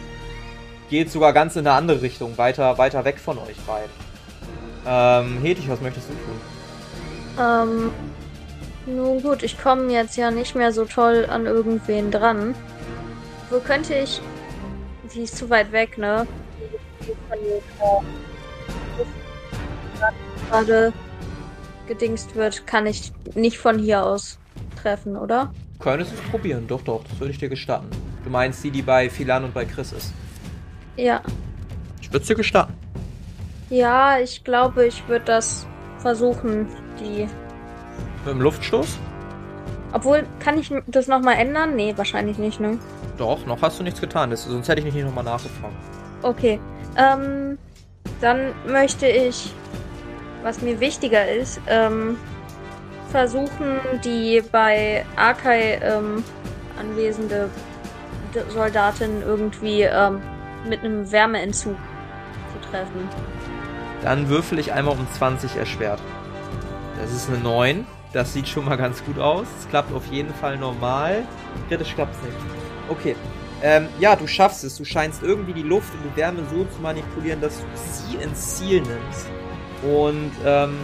geht sogar ganz in eine andere Richtung, weiter, weiter weg von euch beiden. Ähm, Hedwig, was möchtest du tun? Ähm, nun gut, ich komme jetzt ja nicht mehr so toll an irgendwen dran. Wo könnte ich. Die ist zu weit weg, ne? Gerade gedingst wird, kann ich nicht von hier aus treffen, oder? Könntest es probieren, doch, doch, das würde ich dir gestatten. Du meinst die, die bei Philan und bei Chris ist. Ja. Ich würde es dir gestatten. Ja, ich glaube, ich würde das versuchen, die. Mit dem Luftstoß? Obwohl, kann ich das nochmal ändern? Nee, wahrscheinlich nicht, ne? Doch, noch hast du nichts getan, das, sonst hätte ich nicht nochmal nachgefragt. Okay. Ähm, dann möchte ich was mir wichtiger ist, ähm, versuchen die bei Arkai ähm, anwesende Soldatin irgendwie ähm, mit einem Wärmeentzug zu treffen. Dann würfel ich einmal um 20 erschwert. Das ist eine 9. Das sieht schon mal ganz gut aus. Es klappt auf jeden Fall normal. Kritisch klappt es nicht. Okay. Ähm, ja, du schaffst es. Du scheinst irgendwie die Luft und die Wärme so zu manipulieren, dass du sie ins Ziel nimmst. Und ähm,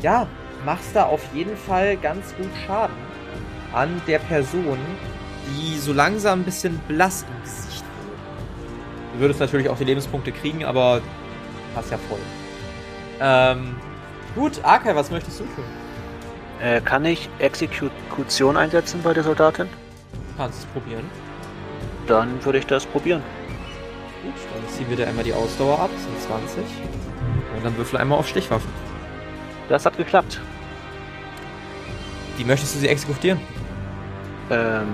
ja, machst da auf jeden Fall ganz gut Schaden an der Person, die so langsam ein bisschen blass im Gesicht wird. Du würdest natürlich auch die Lebenspunkte kriegen, aber hast ja voll. Ähm, gut, Arkai, was möchtest du tun? Äh, kann ich Exekution einsetzen bei der Soldatin? Du kannst es probieren. Dann würde ich das probieren. Gut, dann ziehen wir dir einmal die Ausdauer ab, sind 20. Und dann würfel einmal auf Stichwaffen. Das hat geklappt. Wie möchtest du sie exekutieren? Ähm,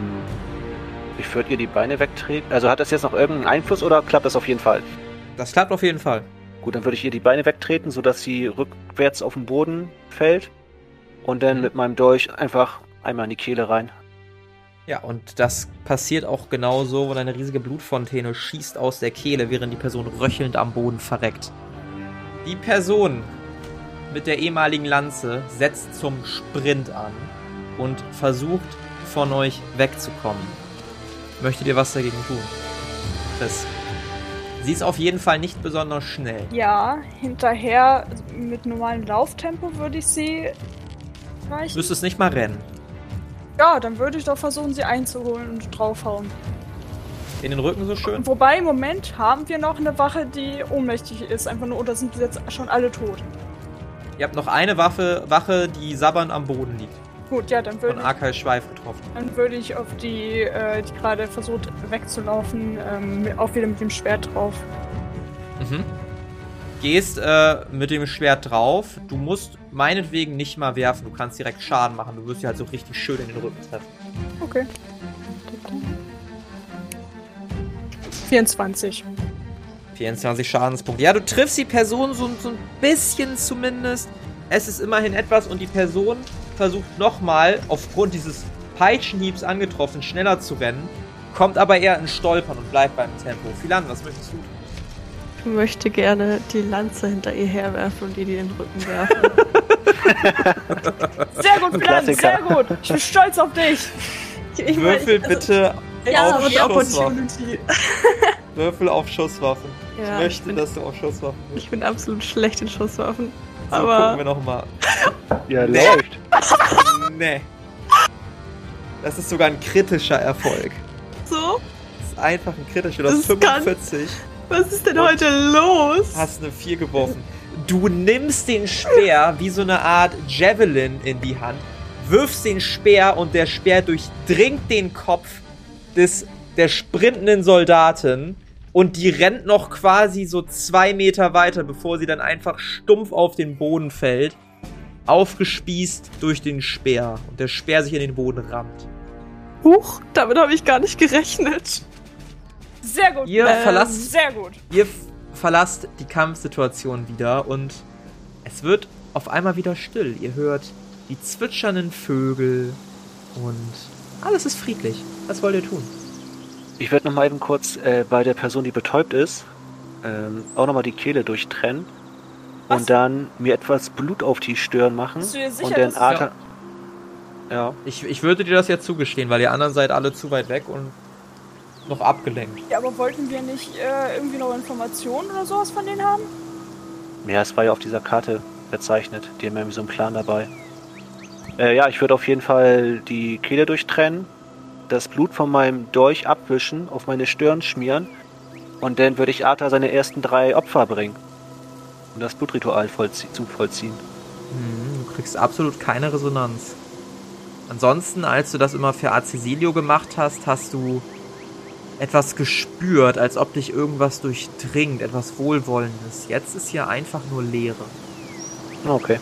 ich würde ihr die Beine wegtreten. Also hat das jetzt noch irgendeinen Einfluss oder klappt das auf jeden Fall? Das klappt auf jeden Fall. Gut, dann würde ich ihr die Beine wegtreten, sodass sie rückwärts auf den Boden fällt. Und dann mit meinem Dolch einfach einmal in die Kehle rein. Ja, und das passiert auch genauso, wo eine riesige Blutfontäne schießt aus der Kehle, während die Person röchelnd am Boden verreckt. Die Person mit der ehemaligen Lanze setzt zum Sprint an und versucht von euch wegzukommen. Möchtet ihr was dagegen tun? Chris. Sie ist auf jeden Fall nicht besonders schnell. Ja, hinterher also mit normalem Lauftempo würde ich sie Du erreichen. müsstest nicht mal rennen. Ja, dann würde ich doch versuchen, sie einzuholen und draufhauen. In den Rücken so schön. Wobei, im Moment haben wir noch eine Wache, die ohnmächtig ist. Einfach nur, oder sind jetzt schon alle tot? Ihr habt noch eine Waffe, Wache, die sabbernd am Boden liegt. Gut, ja, dann Von würde Arkai Schweif getroffen. dann würde ich auf die, äh, die gerade versucht wegzulaufen, ähm, auch wieder mit dem Schwert drauf. Mhm. Gehst äh, mit dem Schwert drauf. Du musst meinetwegen nicht mal werfen. Du kannst direkt Schaden machen. Du wirst sie halt so richtig schön in den Rücken treffen. Okay. 24. 24 Schadenspunkte. Ja, du triffst die Person so, so ein bisschen zumindest. Es ist immerhin etwas und die Person versucht nochmal, aufgrund dieses Peitschenhiebs angetroffen, schneller zu rennen, kommt aber eher in Stolpern und bleibt beim Tempo. Philan, was möchtest du tun? Ich möchte gerne die Lanze hinter ihr herwerfen und ihr die in den Rücken werfen. Sehr gut, Plan, Klassiker. sehr gut. Ich bin stolz auf dich. Ich Würfel also, bitte Ja, auf aber die Schusswaffen. Opportunity. Würfel auf Schusswaffen. Ja, ich ich möchte, bin- dass du auf Schusswaffen Ich bin absolut schlecht in Schusswaffen. So, gucken wir aber nochmal. Ja, läuft. Nee. Das ist sogar ein kritischer Erfolg. so, Das ist einfach ein kritischer. Du Das hast kann- 45, was ist denn heute los? hast eine 4 geworfen. Du nimmst den Speer wie so eine Art Javelin in die Hand, wirfst den Speer und der Speer durchdringt den Kopf des, der sprintenden Soldatin und die rennt noch quasi so zwei Meter weiter, bevor sie dann einfach stumpf auf den Boden fällt, aufgespießt durch den Speer und der Speer sich in den Boden rammt. Huch, damit habe ich gar nicht gerechnet. Sehr gut. Ihr Ähm, verlasst Sehr gut. Ihr verlasst die Kampfsituation wieder und es wird auf einmal wieder still. Ihr hört die zwitschernden Vögel und alles ist friedlich. Was wollt ihr tun? Ich werde noch mal eben kurz äh, bei der Person, die betäubt ist, ähm, auch noch mal die Kehle durchtrennen. Was? Und dann mir etwas Blut auf die Stirn machen. Bist du dir sicher, und dann dass- Arthur. Ja. Ich, ich würde dir das jetzt zugestehen, weil ihr anderen seid alle zu weit weg und noch abgelenkt. Ja, aber wollten wir nicht äh, irgendwie noch Informationen oder sowas von denen haben? Ja, es war ja auf dieser Karte verzeichnet. Die haben ja irgendwie so einen Plan dabei. Äh, ja, ich würde auf jeden Fall die Kehle durchtrennen, das Blut von meinem Dolch abwischen, auf meine Stirn schmieren und dann würde ich Arthur seine ersten drei Opfer bringen. Und das Blutritual vollzie zu vollziehen. Hm, du kriegst absolut keine Resonanz. Ansonsten, als du das immer für Acesilio gemacht hast, hast du etwas gespürt, als ob dich irgendwas durchdringt, etwas Wohlwollendes. Jetzt ist hier einfach nur Leere. Okay.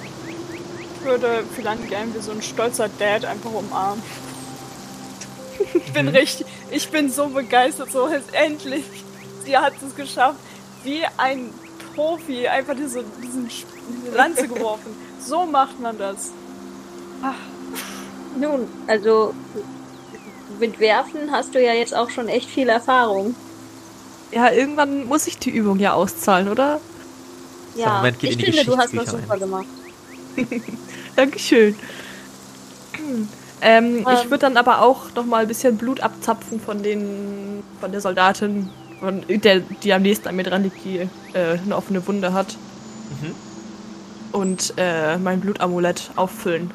Ich würde vielleicht gerne wie so ein stolzer Dad einfach umarmen. Ich bin richtig, ich bin so begeistert, so endlich. Sie hat es geschafft, wie ein Profi einfach diese, diesen, diese Lanze geworfen. So macht man das. Ach, Nun, also mit Werfen hast du ja jetzt auch schon echt viel Erfahrung. Ja, irgendwann muss ich die Übung ja auszahlen, oder? Ja, Moment, geht ich in die finde, du hast das super gemacht. Dankeschön. Ähm, ich Ähm. würde dann aber auch noch mal ein bisschen Blut abzapfen von den von der Soldatin, von der, die am nächsten an mir dran liegt, die äh, eine offene Wunde hat. Mhm. Und äh, mein Blutamulett auffüllen.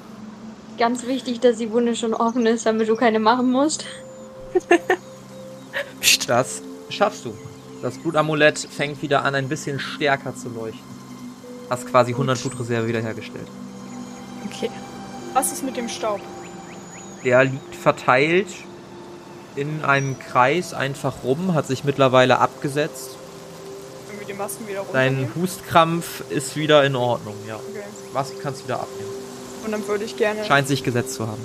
Ganz wichtig, dass die Wunde schon offen ist, damit du keine machen musst. Psst. Das schaffst du. Das Blutamulett fängt wieder an, ein bisschen stärker zu leuchten. Hast quasi 100 Blutreserve wiederhergestellt. Okay. was ist mit dem Staub? Der liegt verteilt in einem Kreis einfach rum, hat sich mittlerweile abgesetzt. Irgendwie die Masken wieder Dein? Hustkrampf ist wieder in Ordnung, ja. Okay. Was kannst du wieder abnehmen? Und dann würde ich gerne. Scheint sich gesetzt zu haben.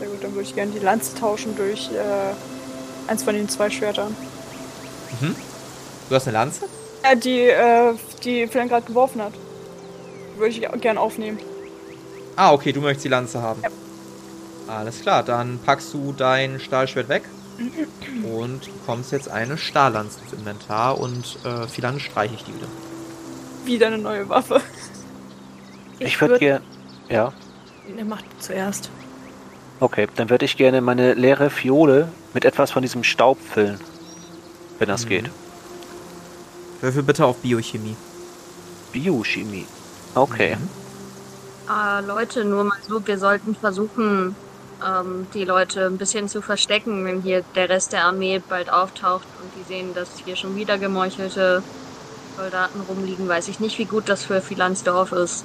Sehr gut, dann würde ich gerne die Lanze tauschen durch äh, eins von den zwei Schwertern. Mhm. Du hast eine Lanze? Äh, die, äh, die Philin gerade geworfen hat. Würde ich gerne aufnehmen. Ah, okay, du möchtest die Lanze haben. Ja. Alles klar, dann packst du dein Stahlschwert weg und bekommst jetzt eine Stahllanze ins Inventar und äh, Philan streiche ich die wieder. Wieder eine neue Waffe. Ich würde gerne. Ja, Er macht zuerst. okay. Dann würde ich gerne meine leere Fiole mit etwas von diesem Staub füllen. Wenn das Mhm. geht. Würfel bitte auf Biochemie. Biochemie. Okay. Mhm. Ah, Leute, nur mal so, wir sollten versuchen, ähm, die Leute ein bisschen zu verstecken, wenn hier der Rest der Armee bald auftaucht und die sehen, dass hier schon wieder gemeuchelte Soldaten rumliegen. Weiß ich nicht, wie gut das für Philansdorf ist.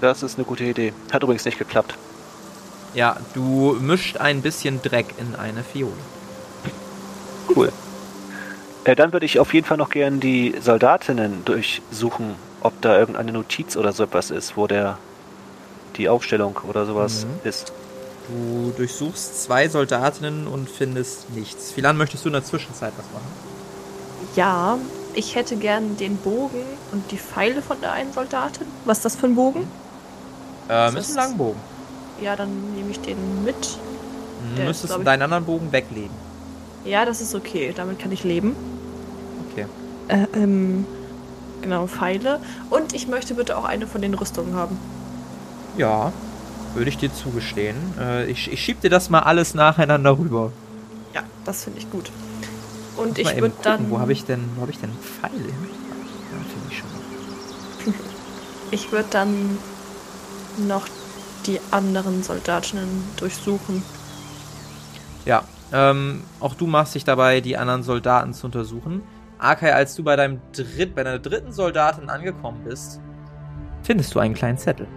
Das ist eine gute Idee. Hat übrigens nicht geklappt. Ja, du mischt ein bisschen Dreck in eine Fiole. Cool. Äh, dann würde ich auf jeden Fall noch gern die Soldatinnen durchsuchen, ob da irgendeine Notiz oder so etwas ist, wo der die Aufstellung oder sowas Mhm. ist. Du durchsuchst zwei Soldatinnen und findest nichts. Philan, möchtest du in der Zwischenzeit was machen? Ja, ich hätte gern den Bogen und die Pfeile von der einen Soldatin. Was ist das für ein Bogen? Ähm, Das ist ist- ein Langbogen. Ja, dann nehme ich den mit. Du Der ist, müsstest ich- deinen anderen Bogen weglegen. Ja, das ist okay. Damit kann ich leben. Okay. Äh, ähm, genau, Pfeile. Und ich möchte bitte auch eine von den Rüstungen haben. Ja, würde ich dir zugestehen. Äh, ich, ich schieb dir das mal alles nacheinander rüber. Ja, das finde ich gut. Und ich würde dann. Wo habe ich denn, wo habe ich denn Pfeile hin? Ja, finde ich schon. Ich würde dann noch die anderen Soldatinnen durchsuchen. Ja, ähm, auch du machst dich dabei, die anderen Soldaten zu untersuchen. Akai, als du bei deinem Dritt, bei deiner dritten Soldatin angekommen bist, findest du einen kleinen Zettel.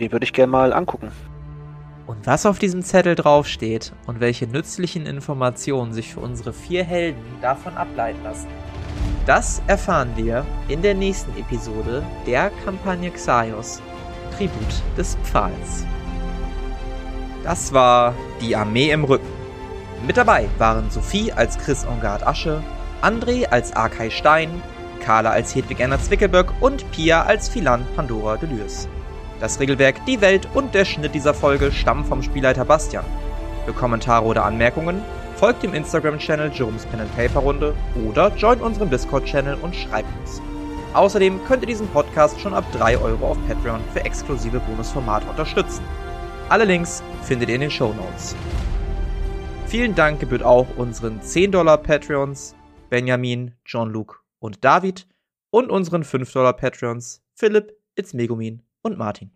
Den würde ich gerne mal angucken. Und was auf diesem Zettel draufsteht und welche nützlichen Informationen sich für unsere vier Helden davon ableiten lassen, das erfahren wir in der nächsten Episode der Kampagne Xaios, Tribut des Pfahls. Das war die Armee im Rücken. Mit dabei waren Sophie als Chris Engard Asche, André als Arkay Stein, Carla als Hedwig Anna Zwickelböck und Pia als Philan Pandora Delürs. Das Regelwerk, die Welt und der Schnitt dieser Folge stammen vom Spielleiter Bastian. Für Kommentare oder Anmerkungen folgt dem Instagram-Channel Jerome's Pen and Paper Runde oder joint unserem Discord-Channel und schreibt uns. Außerdem könnt ihr diesen Podcast schon ab 3 Euro auf Patreon für exklusive Bonusformate unterstützen. Alle Links findet ihr in den Show Notes. Vielen Dank gebührt auch unseren 10 Dollar Patreons Benjamin, Jean-Luc und David und unseren 5 Dollar Patreons Philipp, It's Megumin und Martin.